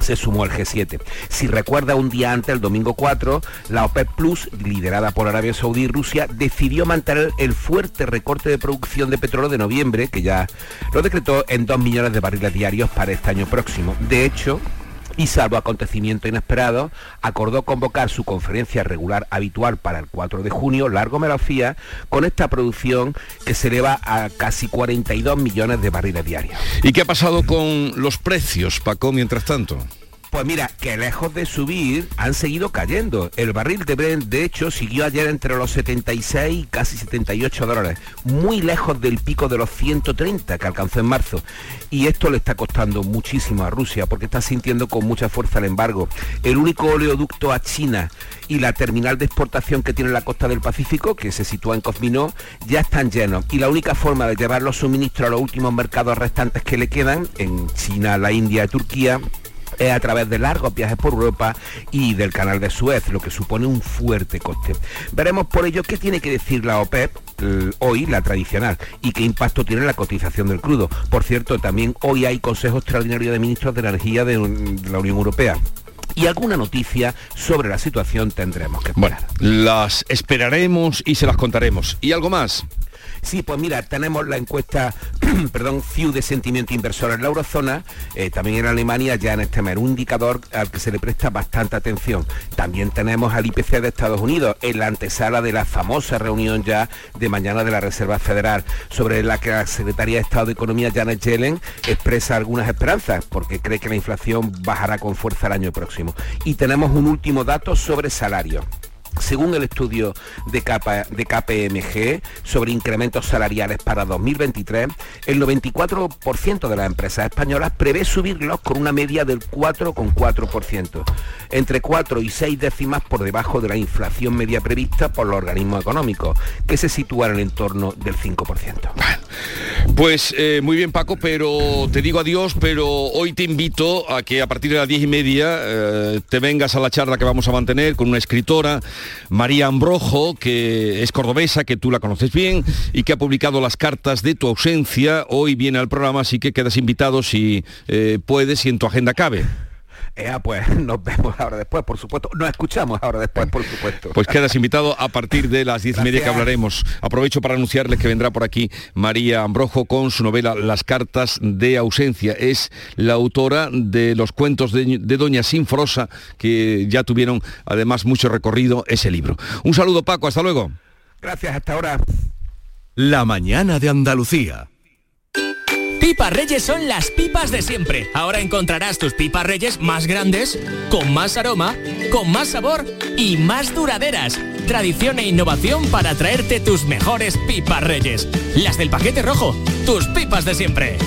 se sumó el G7. Si recuerda un día antes, el domingo 4, la OPEP Plus, liderada por Arabia Saudí y Rusia, decidió mantener el fuerte recorte de producción de petróleo de noviembre, que ya lo decretó en 2 millones de barriles diarios para este año próximo. De hecho, y salvo acontecimiento inesperado, acordó convocar su conferencia regular habitual para el 4 de junio, largo melofía, con esta producción que se eleva a casi 42 millones de barriles diarios. ¿Y qué ha pasado con los precios, Paco, mientras tanto? Pues mira, que lejos de subir, han seguido cayendo. El barril de Brent, de hecho, siguió ayer entre los 76 y casi 78 dólares, muy lejos del pico de los 130 que alcanzó en marzo. Y esto le está costando muchísimo a Rusia porque está sintiendo con mucha fuerza el embargo. El único oleoducto a China y la terminal de exportación que tiene la costa del Pacífico, que se sitúa en Cosminó, ya están llenos. Y la única forma de llevar los suministros a los últimos mercados restantes que le quedan, en China, la India y Turquía, a través de largos viajes por Europa y del canal de Suez, lo que supone un fuerte coste. Veremos por ello qué tiene que decir la OPEP hoy, la tradicional, y qué impacto tiene la cotización del crudo. Por cierto, también hoy hay Consejo Extraordinario de Ministros de Energía de, la Unión Europea y alguna noticia sobre la situación tendremos que esperar. Bueno, las esperaremos y se las contaremos. ¿Y algo más? Sí, pues mira, tenemos la encuesta, perdón, FIU de sentimiento inversor en la eurozona, eh, también en Alemania ya en este mes, un indicador al que se le presta bastante atención. También tenemos al IPC de Estados Unidos en la antesala de la famosa reunión ya de mañana de la Reserva Federal, sobre la que la Secretaría de Estado de Economía, Janet Yellen, expresa algunas esperanzas, porque cree que la inflación bajará con fuerza el año próximo. Y tenemos un último dato sobre salario. Según el estudio de, KPMG sobre incrementos salariales para 2023, el 94% de las empresas españolas prevé subirlos con una media del 4,4%, entre 4 y 6 décimas por debajo de la inflación media prevista por los organismos económicos, que se sitúa en el entorno del 5%. Pues eh, muy bien Paco, pero te digo adiós, pero hoy te invito a que a partir de las 10 y media eh, te vengas a la charla que vamos a mantener con una escritora María Ambrojo, que es cordobesa, que tú la conoces bien y que ha publicado las cartas de tu ausencia. Hoy viene al programa, así que quedas invitado si eh, puedes y en tu agenda cabe. Eh, pues nos vemos ahora después, por supuesto. Nos escuchamos ahora después, por supuesto. Pues quedas invitado a partir de las diez y media que hablaremos. Aprovecho para anunciarles que vendrá por aquí María Ambrojo con su novela Las cartas de ausencia. Es la autora de los cuentos de, de Doña Sinforosa, que ya tuvieron además mucho recorrido ese libro. Un saludo Paco, hasta luego. Gracias, hasta ahora. La mañana de Andalucía. Pipas Reyes son las pipas de siempre. Ahora encontrarás tus pipas Reyes más grandes, con más aroma, con más sabor y más duraderas. Tradición e innovación para traerte tus mejores pipas Reyes. Las del paquete rojo, tus pipas de siempre.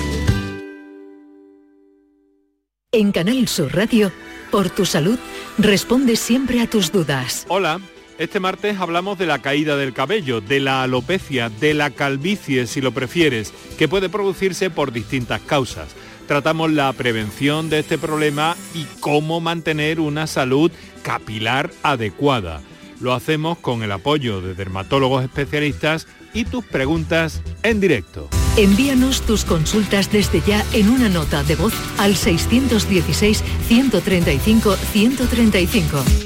En Canal Sur Radio, por tu salud, responde siempre a tus dudas. Hola. Este martes hablamos de la caída del cabello, de la alopecia, de la calvicie, si lo prefieres, que puede producirse por distintas causas. Tratamos la prevención de este problema y cómo mantener una salud capilar adecuada. Lo hacemos con el apoyo de dermatólogos especialistas y tus preguntas en directo. Envíanos tus consultas desde ya en una nota de voz al 616-135-135.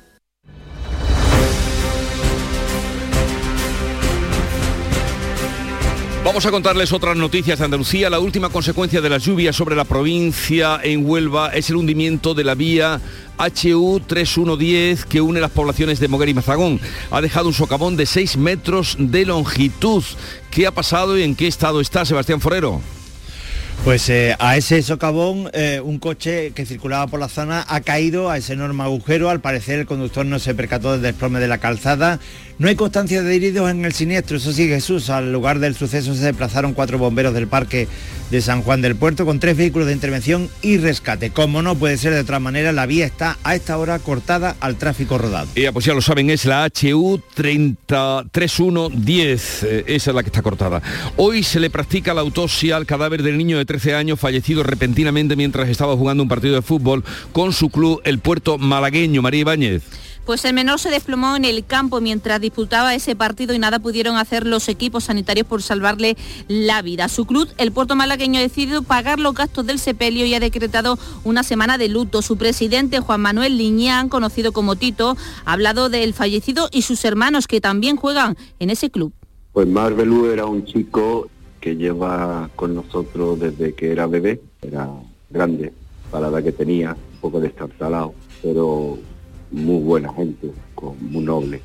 Vamos a contarles otras noticias de Andalucía. La última consecuencia de las lluvias sobre la provincia en Huelva es el hundimiento de la vía HU 3110 que une las poblaciones de Moguer y Mazagón. Ha dejado un socavón de 6 metros de longitud. ¿Qué ha pasado y en qué estado está Sebastián Forero? Pues eh, a ese socavón eh, un coche que circulaba por la zona ha caído a ese enorme agujero. Al parecer el conductor no se percató del desplome de la calzada. No hay constancia de heridos en el siniestro. Eso sí, Jesús, al lugar del suceso se desplazaron cuatro bomberos del parque de San Juan del Puerto con tres vehículos de intervención y rescate. Como no puede ser de otra manera, la vía está a esta hora cortada al tráfico rodado. Ya, pues ya lo saben, es la HU 3110, eh, esa es la que está cortada. Hoy se le practica la autopsia al cadáver del niño de 13 años fallecido repentinamente mientras estaba jugando un partido de fútbol con su club, el Puerto Malagueño. María Ibáñez. Pues el menor se desplomó en el campo mientras disputaba ese partido y nada pudieron hacer los equipos sanitarios por salvarle la vida. Su club, el Puerto Malagueño, ha decidido pagar los gastos del sepelio y ha decretado una semana de luto. Su presidente, Juan Manuel Liñán, conocido como Tito, ha hablado del fallecido y sus hermanos que también juegan en ese club. Pues Marbelú era un chico que lleva con nosotros desde que era bebé, era grande para la edad que tenía, un poco destartalado, pero muy buena gente, muy noble.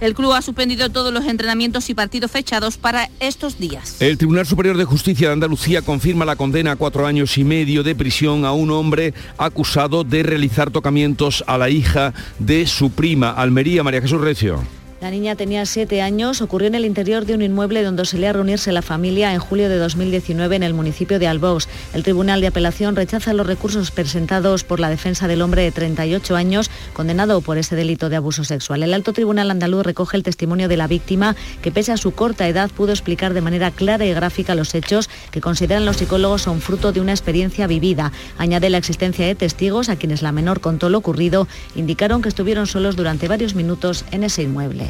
El club ha suspendido todos los entrenamientos y partidos fechados para estos días. El Tribunal Superior de Justicia de Andalucía confirma la condena a cuatro años y medio de prisión a un hombre acusado de realizar tocamientos a la hija de su prima, Almería María Jesús Recio. La niña tenía siete años, ocurrió en el interior de un inmueble donde solía reunirse la familia en julio de 2019 en el municipio de Albox. El Tribunal de Apelación rechaza los recursos presentados por la defensa del hombre de 38 años condenado por ese delito de abuso sexual. El Alto Tribunal andaluz recoge el testimonio de la víctima que pese a su corta edad pudo explicar de manera clara y gráfica los hechos que consideran los psicólogos son fruto de una experiencia vivida. Añade la existencia de testigos a quienes la menor contó lo ocurrido, indicaron que estuvieron solos durante varios minutos en ese inmueble.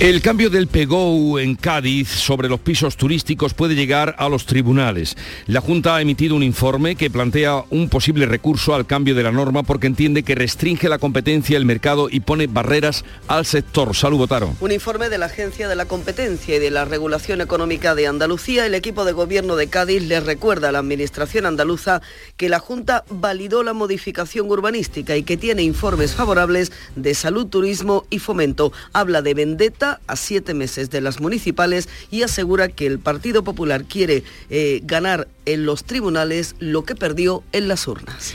El cambio del PEGOU en Cádiz sobre los pisos turísticos puede llegar a los tribunales. La Junta ha emitido un informe que plantea un posible recurso al cambio de la norma porque entiende que restringe la competencia del mercado y pone barreras al sector. Salud, Botaro. Un informe de la Agencia de la Competencia y de la Regulación Económica de Andalucía, el equipo de gobierno de Cádiz le recuerda a la Administración andaluza que la Junta validó la modificación urbanística y que tiene informes favorables de salud, turismo y fomento. Habla de vendetta a siete meses de las municipales y asegura que el Partido Popular quiere eh, ganar en los tribunales lo que perdió en las urnas.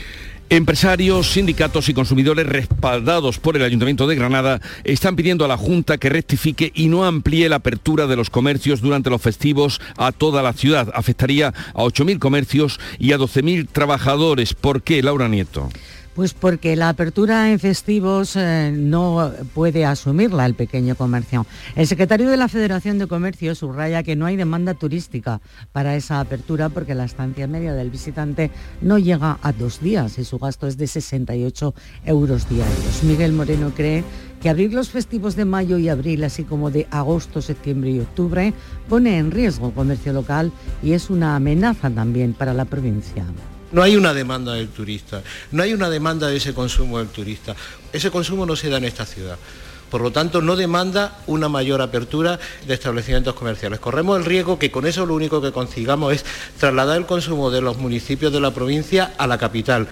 Empresarios, sindicatos y consumidores respaldados por el Ayuntamiento de Granada están pidiendo a la Junta que rectifique y no amplíe la apertura de los comercios durante los festivos a toda la ciudad. Afectaría a 8.000 comercios y a 12.000 trabajadores. ¿Por qué, Laura Nieto? Pues porque la apertura en festivos eh, no puede asumirla el pequeño comercio. El secretario de la Federación de Comercio subraya que no hay demanda turística para esa apertura porque la estancia media del visitante no llega a dos días y su gasto es de 68 euros diarios. Miguel Moreno cree que abrir los festivos de mayo y abril, así como de agosto, septiembre y octubre, pone en riesgo el comercio local y es una amenaza también para la provincia. No hay una demanda del turista, no hay una demanda de ese consumo del turista. Ese consumo no se da en esta ciudad. Por lo tanto, no demanda una mayor apertura de establecimientos comerciales. Corremos el riesgo que con eso lo único que consigamos es trasladar el consumo de los municipios de la provincia a la capital.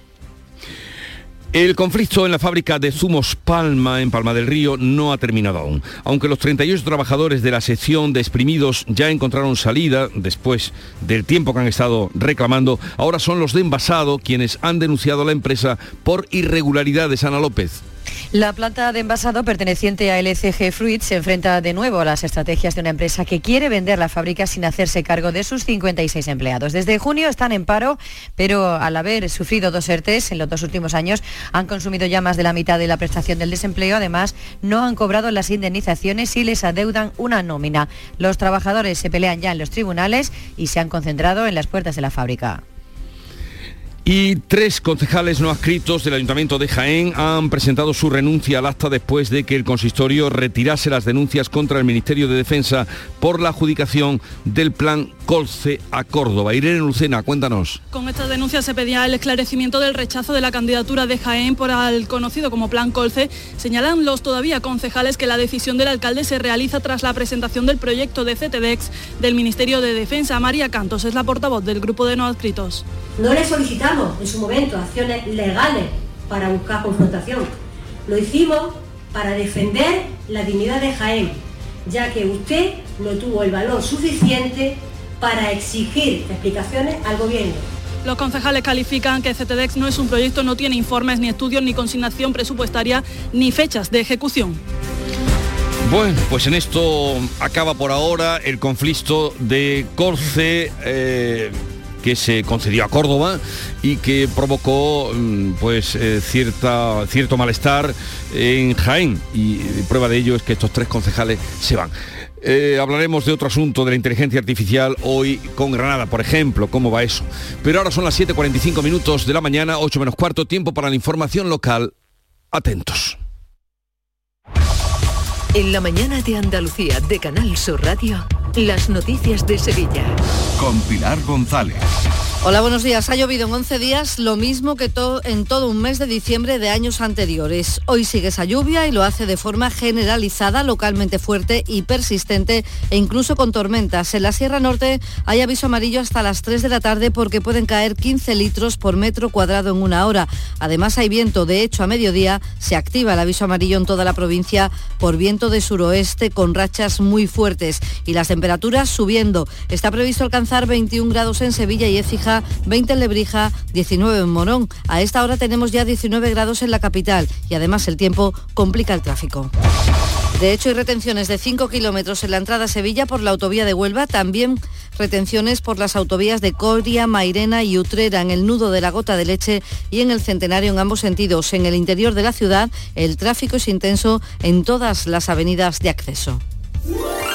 El conflicto en la fábrica de zumos Palma, en Palma del Río, no ha terminado aún. Aunque los 38 trabajadores de la sección de exprimidos ya encontraron salida después del tiempo que han estado reclamando, ahora son los de envasado quienes han denunciado a la empresa por irregularidades. Ana López. La planta de envasado perteneciente a LCG Fruit se enfrenta de nuevo a las estrategias de una empresa que quiere vender la fábrica sin hacerse cargo de sus 56 empleados. Desde junio están en paro, pero al haber sufrido dos ERTES en los dos últimos años, han consumido ya más de la mitad de la prestación del desempleo. Además, no han cobrado las indemnizaciones y les adeudan una nómina. Los trabajadores se pelean ya en los tribunales y se han concentrado en las puertas de la fábrica. Y tres concejales no adscritos del Ayuntamiento de Jaén han presentado su renuncia al acta después de que el consistorio retirase las denuncias contra el Ministerio de Defensa por la adjudicación del plan Colce a Córdoba. Irene Lucena, cuéntanos. Con esta denuncia se pedía el esclarecimiento del rechazo de la candidatura de Jaén por el conocido como plan Colce. Señalan los todavía concejales que la decisión del alcalde se realiza tras la presentación del proyecto de CTDEX del Ministerio de Defensa. María Cantos es la portavoz del grupo de no adscritos. No le solicitamos en su momento acciones legales para buscar confrontación. Lo hicimos para defender la dignidad de Jaén, ya que usted no tuvo el valor suficiente para exigir explicaciones al gobierno. Los concejales califican que CTDEX no es un proyecto, no tiene informes, ni estudios, ni consignación presupuestaria, ni fechas de ejecución. Bueno, pues en esto acaba por ahora el conflicto de Corce. Eh, que se concedió a Córdoba y que provocó mm, pues eh, cierta, cierto malestar en Jaén y prueba de ello es que estos tres concejales se van. Eh, hablaremos de otro asunto de la inteligencia artificial hoy con Granada, por ejemplo, cómo va eso. Pero ahora son las 7.45 minutos de la mañana, 8 menos cuarto, tiempo para la información local. Atentos. En la mañana de Andalucía de Canal Sur Radio. Las noticias de Sevilla. Con Pilar González. Hola, buenos días. Ha llovido en 11 días lo mismo que en todo un mes de diciembre de años anteriores. Hoy sigue esa lluvia y lo hace de forma generalizada, localmente fuerte y persistente e incluso con tormentas. En la Sierra Norte hay aviso amarillo hasta las 3 de la tarde porque pueden caer 15 litros por metro cuadrado en una hora. Además hay viento. De hecho, a mediodía se activa el aviso amarillo en toda la provincia por viento de suroeste con rachas muy fuertes y las temperaturas subiendo. Está previsto alcanzar 21 grados en Sevilla y Écija 20 en Lebrija, 19 en Morón. A esta hora tenemos ya 19 grados en la capital y además el tiempo complica el tráfico. De hecho, hay retenciones de 5 kilómetros en la entrada a Sevilla por la autovía de Huelva, también retenciones por las autovías de Coria, Mairena y Utrera en el nudo de la gota de leche y en el centenario en ambos sentidos. En el interior de la ciudad, el tráfico es intenso en todas las avenidas de acceso.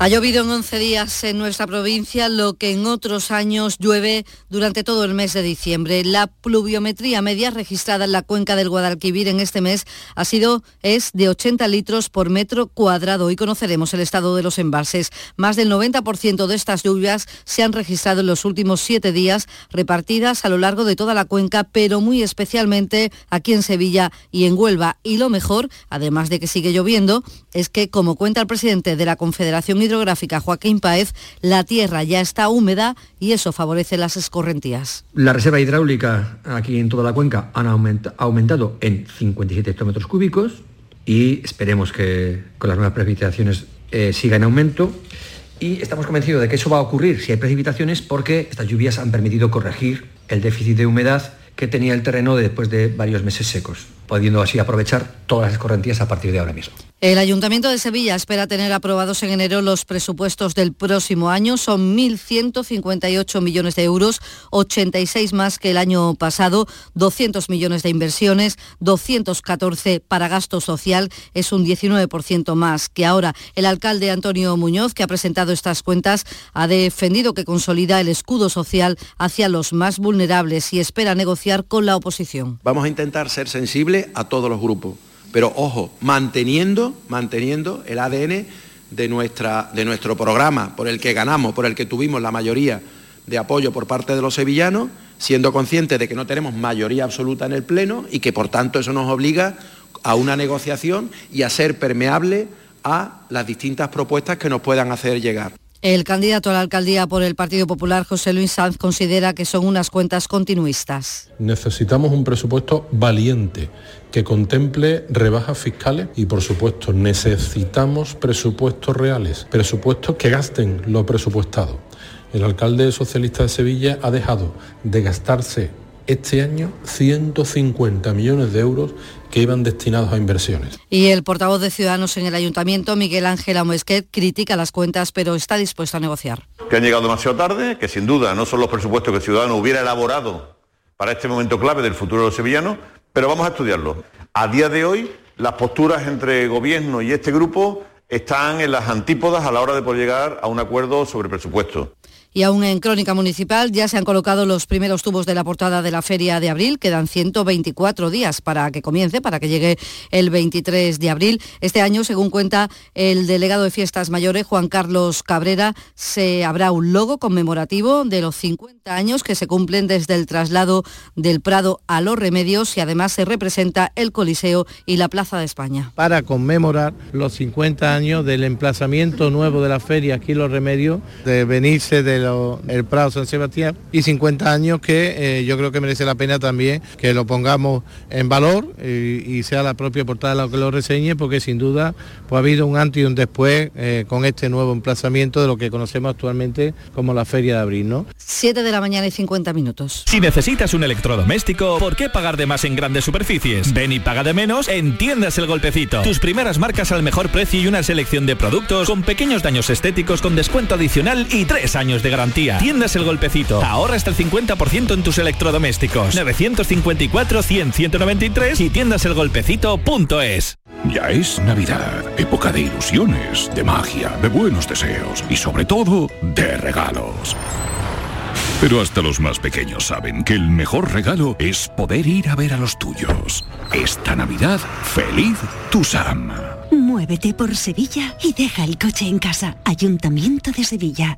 Ha llovido en 11 días en nuestra provincia, lo que en otros años llueve durante todo el mes de diciembre. La pluviometría media registrada en la cuenca del Guadalquivir en este mes ha sido es de 80 litros por metro cuadrado. Hoy conoceremos el estado de los embalses. Más del 90% de estas lluvias se han registrado en los últimos siete días, repartidas a lo largo de toda la cuenca, pero muy especialmente aquí en Sevilla y en Huelva. Y lo mejor, además de que sigue lloviendo, es que, como cuenta el presidente de la Confederación Hidrográfica, Joaquín Paez, la tierra ya está húmeda y eso favorece las escorrentías. La reserva hidráulica aquí en toda la cuenca han aumentado en 57 hectómetros cúbicos y esperemos que con las nuevas precipitaciones eh, siga en aumento. Y estamos convencidos de que eso va a ocurrir si hay precipitaciones porque estas lluvias han permitido corregir el déficit de humedad que tenía el terreno después de varios meses secos, pudiendo así aprovechar todas las escorrentías a partir de ahora mismo. El Ayuntamiento de Sevilla espera tener aprobados en enero los presupuestos del próximo año. Son 1.158 millones de euros, 86 más que el año pasado, 200 millones de inversiones, 214 para gasto social, es un 19% más que ahora. El alcalde Antonio Muñoz, que ha presentado estas cuentas, ha defendido que consolida el escudo social hacia los más vulnerables y espera negociar con la oposición. Vamos a intentar ser sensibles a todos los grupos pero ojo, manteniendo, manteniendo el ADN de, nuestra, de nuestro programa por el que ganamos, por el que tuvimos la mayoría de apoyo por parte de los sevillanos, siendo conscientes de que no tenemos mayoría absoluta en el Pleno y que por tanto eso nos obliga a una negociación y a ser permeable a las distintas propuestas que nos puedan hacer llegar. El candidato a la alcaldía por el Partido Popular, José Luis Sanz, considera que son unas cuentas continuistas. Necesitamos un presupuesto valiente que contemple rebajas fiscales y, por supuesto, necesitamos presupuestos reales, presupuestos que gasten lo presupuestado. El alcalde socialista de Sevilla ha dejado de gastarse este año 150 millones de euros que iban destinados a inversiones. Y el portavoz de Ciudadanos en el Ayuntamiento, Miguel Ángel Amoesquet, critica las cuentas, pero está dispuesto a negociar. Que han llegado demasiado tarde, que sin duda no son los presupuestos que Ciudadanos hubiera elaborado para este momento clave del futuro de los sevillanos, pero vamos a estudiarlo. A día de hoy, las posturas entre Gobierno y este grupo están en las antípodas a la hora de poder llegar a un acuerdo sobre presupuesto. Y aún en Crónica Municipal ya se han colocado los primeros tubos de la portada de la Feria de Abril. Quedan 124 días para que comience, para que llegue el 23 de abril. Este año, según cuenta el delegado de Fiestas Mayores, Juan Carlos Cabrera, se habrá un logo conmemorativo de los 50 años que se cumplen desde el traslado del Prado a los Remedios y además se representa el Coliseo y la Plaza de España. Para conmemorar los 50 años del emplazamiento nuevo de la feria aquí Los Remedios, de venirse del el Prado San Sebastián y 50 años que eh, yo creo que merece la pena también que lo pongamos en valor y, sea la propia portada la que lo reseñe porque sin duda pues, ha habido un antes y un después eh, con este nuevo emplazamiento de lo que conocemos actualmente como la Feria de Abril. ¿no? 7 de la mañana y 50 minutos. Si necesitas un electrodoméstico, ¿por qué pagar de más en grandes superficies? Ven y paga de menos en Tiendas El Golpecito. Tus primeras marcas al mejor precio y una selección de productos con pequeños daños estéticos con descuento adicional y tres años de garantía. Tiendas El Golpecito. Ahorra hasta el 50% en tus electrodomésticos. 954-100-193 y tiendaselgolpecito.es. Ya es Navidad, época de ilusiones, de magia, de buenos deseos y sobre todo de regalos. Pero hasta los más pequeños saben que el mejor regalo es poder ir a ver a los tuyos. Esta Navidad, feliz Tusam. Muévete por Sevilla y deja el coche en casa. Ayuntamiento de Sevilla.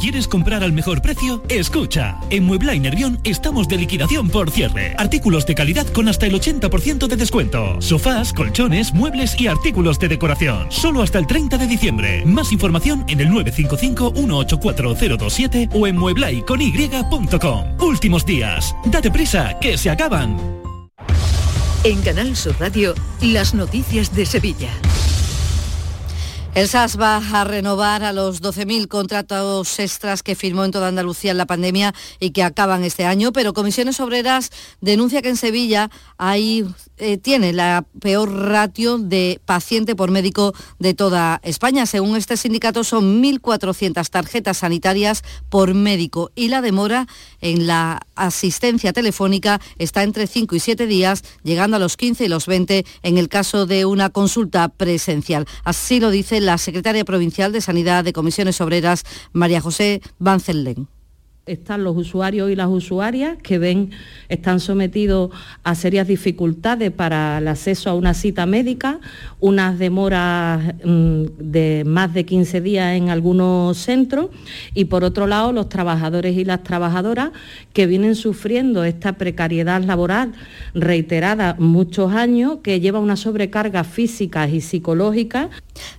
¿Quieres comprar al mejor precio? Escucha, en Muebla y Nervión estamos de liquidación por cierre. Artículos de calidad con hasta el 80% de descuento. Sofás, colchones, muebles y artículos de decoración. Solo hasta el 30 de diciembre. Más información en el 955-184027 o en mueblaiCony.com. Últimos días. Date prisa, que se acaban. En Canal Sur Radio, las noticias de Sevilla. El SAS va a renovar a los 12.000 contratos extras que firmó en toda Andalucía en la pandemia y que acaban este año, pero Comisiones Obreras denuncia que en Sevilla hay, eh, tiene la peor ratio de paciente por médico de toda España. Según este sindicato son 1.400 tarjetas sanitarias por médico y la demora en la asistencia telefónica está entre 5 y 7 días, llegando a los 15 y los 20 en el caso de una consulta presencial. Así lo dice la secretaria provincial de Sanidad de Comisiones Obreras, María José Bancelén están los usuarios y las usuarias que ven están sometidos a serias dificultades para el acceso a una cita médica, unas demoras mm, de más de 15 días en algunos centros y por otro lado los trabajadores y las trabajadoras que vienen sufriendo esta precariedad laboral reiterada muchos años que lleva una sobrecarga física y psicológica.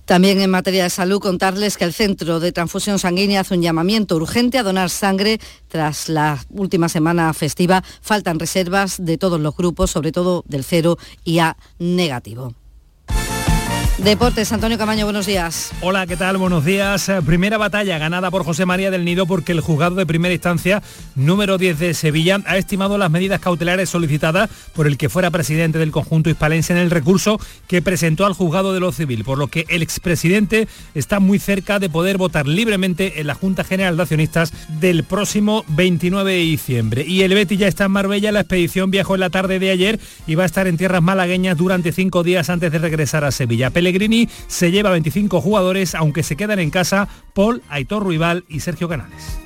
También en materia de salud contarles que el Centro de Transfusión Sanguínea hace un llamamiento urgente a donar sangre tras la última semana festiva. Faltan reservas de todos los grupos, sobre todo del cero y A negativo. Deportes, Antonio Camaño, buenos días. Hola, ¿qué tal? Buenos días. Eh, primera batalla ganada por José María del Nido porque el juzgado de primera instancia número 10 de Sevilla ha estimado las medidas cautelares solicitadas por el que fuera presidente del conjunto hispalense en el recurso que presentó al juzgado de lo civil, por lo que el expresidente está muy cerca de poder votar libremente en la Junta General de Accionistas del próximo 29 de diciembre. Y el Betty ya está en Marbella, la expedición viajó en la tarde de ayer y va a estar en tierras malagueñas durante cinco días antes de regresar a Sevilla. Pellegrini se lleva 25 jugadores, aunque se quedan en casa Paul, Aitor Ruibal y Sergio Canales.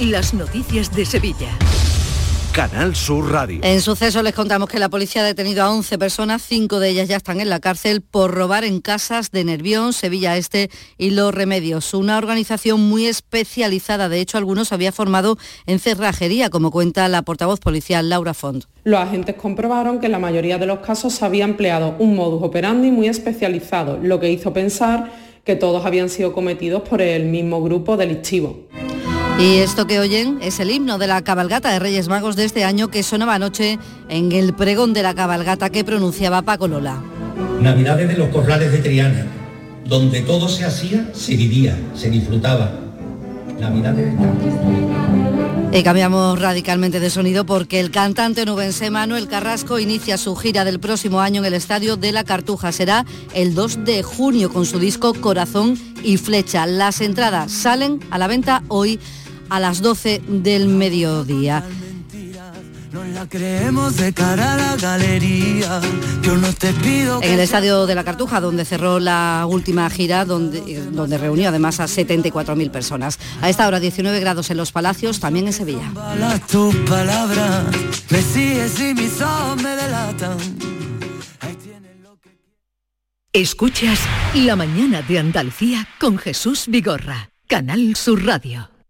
Las noticias de Sevilla. Canal Sur Radio. En suceso les contamos que la policía ha detenido a 11 personas, cinco de ellas ya están en la cárcel por robar en casas de Nervión, Sevilla Este y Los Remedios. Una organización muy especializada, de hecho algunos había formado en cerrajería, como cuenta la portavoz policial Laura Font. Los agentes comprobaron que en la mayoría de los casos se había empleado un modus operandi muy especializado, lo que hizo pensar que todos habían sido cometidos por el mismo grupo delictivo. Y esto que oyen es el himno de la cabalgata de Reyes Magos de este año que sonaba anoche en el pregón de la cabalgata que pronunciaba Paco Lola. Navidades de los corrales de Triana, donde todo se hacía, se vivía, se disfrutaba. Navidades Y cambiamos radicalmente de sonido porque el cantante nubense Manuel Carrasco inicia su gira del próximo año en el Estadio de la Cartuja. Será el 2 de junio con su disco Corazón y Flecha. Las entradas salen a la venta hoy a las 12 del mediodía. En el Estadio de la Cartuja, donde cerró la última gira, donde, donde reunió además a 74.000 personas. A esta hora 19 grados en los Palacios, también en Sevilla. Escuchas La mañana de Andalucía con Jesús Vigorra, Canal Sur Radio.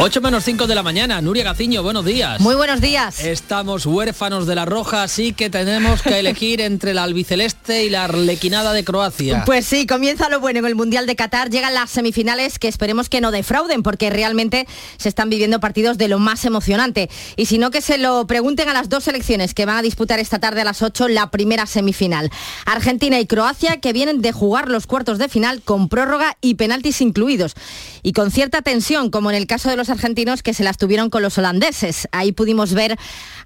8 menos 5 de la mañana, Nuria Gaciño, buenos días. Muy buenos días. Estamos huérfanos de la roja, así que tenemos que elegir entre la albiceleste y la arlequinada de Croacia. Pues sí, comienza lo bueno en el Mundial de Qatar, llegan las semifinales que esperemos que no defrauden, porque realmente se están viviendo partidos de lo más emocionante. Y si no, que se lo pregunten a las dos selecciones que van a disputar esta tarde a las 8 la primera semifinal. Argentina y Croacia, que vienen de jugar los cuartos de final con prórroga y penaltis incluidos. Y con cierta tensión, como en el caso de los argentinos que se las tuvieron con los holandeses. Ahí pudimos ver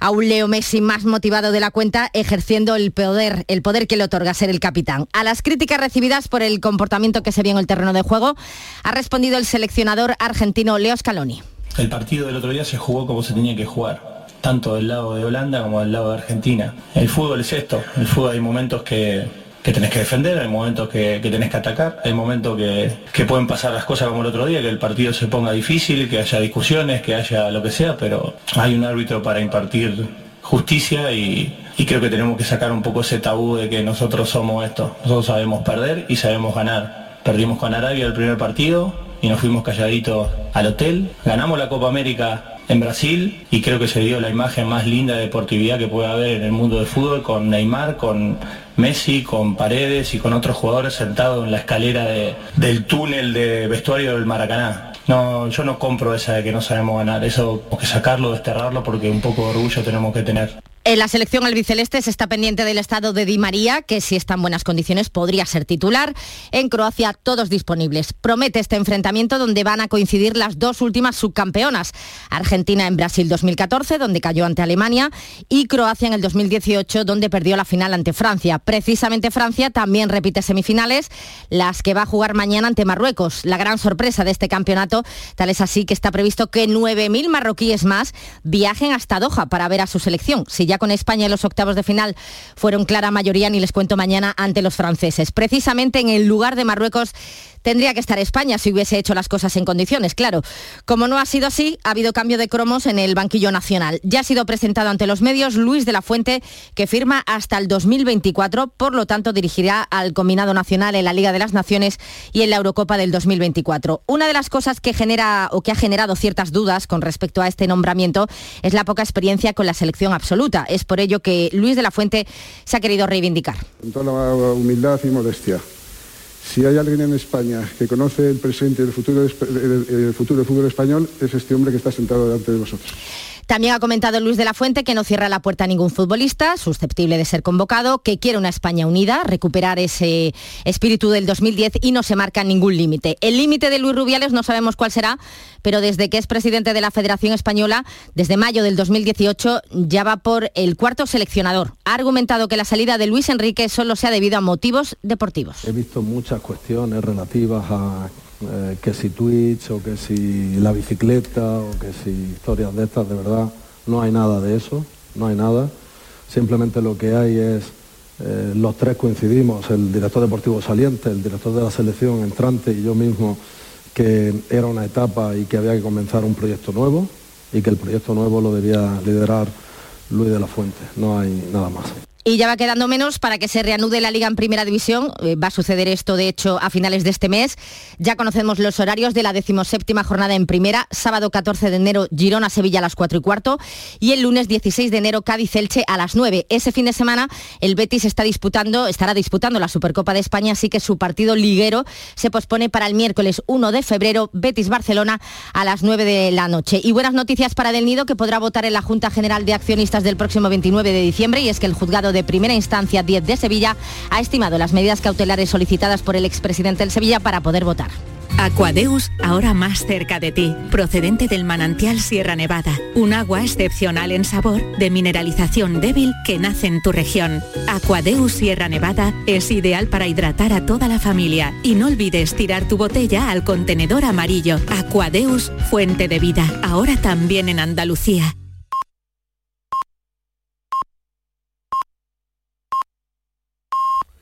a un Leo Messi más motivado de la cuenta ejerciendo el poder, el poder que le otorga ser el capitán. A las críticas recibidas por el comportamiento que se vio en el terreno de juego, ha respondido el seleccionador argentino Leo Scaloni. El partido del otro día se jugó como se tenía que jugar, tanto del lado de Holanda como del lado de Argentina. El fútbol es esto, el fútbol hay momentos que que tenés que defender, hay momentos que, que tenés que atacar, hay momentos que, que, pueden pasar las cosas como el otro día, que el partido se ponga difícil, que haya discusiones, que haya lo que sea, pero hay un árbitro para impartir justicia y, y creo que tenemos que sacar un poco ese tabú de que nosotros somos esto, nosotros sabemos perder y sabemos ganar. Perdimos con Arabia el primer partido y nos fuimos calladitos al hotel, ganamos la Copa América en Brasil y creo que se dio la imagen más linda de deportividad que puede haber en el mundo del fútbol con Neymar, con Messi, con Paredes y con otros jugadores sentados en la escalera de, del túnel de vestuario del Maracaná. No, yo no compro esa de que no sabemos ganar, eso tenemos que sacarlo, desterrarlo porque un poco de orgullo tenemos que tener. En la selección albiceleste se está pendiente del estado de Di María, que si está en buenas condiciones podría ser titular. En Croacia todos disponibles. Promete este enfrentamiento donde van a coincidir las dos últimas subcampeonas. Argentina en Brasil 2014, donde cayó ante Alemania, y Croacia en el 2018, donde perdió la final ante Francia. Precisamente Francia también repite semifinales, las que va a jugar mañana ante Marruecos. La gran sorpresa de este campeonato, tal es así que está previsto que 9.000 marroquíes más viajen hasta Doha para ver a su selección. Ya con España en los octavos de final fueron clara mayoría, ni les cuento mañana, ante los franceses. Precisamente en el lugar de Marruecos tendría que estar España si hubiese hecho las cosas en condiciones, claro. Como no ha sido así, ha habido cambio de cromos en el banquillo nacional. Ya ha sido presentado ante los medios Luis de la Fuente, que firma hasta el 2024, por lo tanto dirigirá al combinado nacional en la Liga de las Naciones y en la Eurocopa del 2024. Una de las cosas que genera o que ha generado ciertas dudas con respecto a este nombramiento es la poca experiencia con la selección absoluta. Es por ello que Luis de la Fuente se ha querido reivindicar. Con toda la humildad y modestia Si hay alguien en España que conoce el presente y el futuro, futuro del fútbol español, es este hombre que está sentado delante de vosotros. También ha comentado Luis de la Fuente que no cierra la puerta a ningún futbolista susceptible de ser convocado, que quiere una España unida, recuperar ese espíritu del 2010 y no se marca ningún límite. El límite de Luis Rubiales no sabemos cuál será, pero desde que es presidente de la Federación Española, desde mayo del 2018, ya va por el cuarto seleccionador. Ha argumentado que la salida de Luis Enrique solo se ha debido a motivos deportivos. He visto muchas cuestiones relativas a eh, que si Twitch o que si la bicicleta o que si historias de estas, de verdad, no hay nada de eso, no hay nada. Simplemente lo que hay es, eh, los tres coincidimos, el director deportivo saliente, el director de la selección entrante y yo mismo, que era una etapa y que había que comenzar un proyecto nuevo y que el proyecto nuevo lo debía liderar Luis de la Fuente, no hay nada más. Y ya va quedando menos para que se reanude la liga en primera división. Eh, va a suceder esto, de hecho, a finales de este mes. Ya conocemos los horarios de la decimoséptima jornada en primera. Sábado 14 de enero, Girona-Sevilla a las 4 y cuarto. Y el lunes 16 de enero, Cádiz-Elche a las 9. Ese fin de semana, el Betis está disputando, estará disputando la Supercopa de España, así que su partido liguero se pospone para el miércoles 1 de febrero, Betis-Barcelona a las 9 de la noche. Y buenas noticias para Del Nido, que podrá votar en la Junta General de Accionistas del próximo 29 de diciembre. Y es que el de primera instancia 10 de Sevilla ha estimado las medidas cautelares solicitadas por el expresidente del Sevilla para poder votar. Aquadeus, ahora más cerca de ti, procedente del manantial Sierra Nevada, un agua excepcional en sabor, de mineralización débil que nace en tu región. Aquadeus Sierra Nevada es ideal para hidratar a toda la familia y no olvides tirar tu botella al contenedor amarillo. Aquadeus, fuente de vida, ahora también en Andalucía.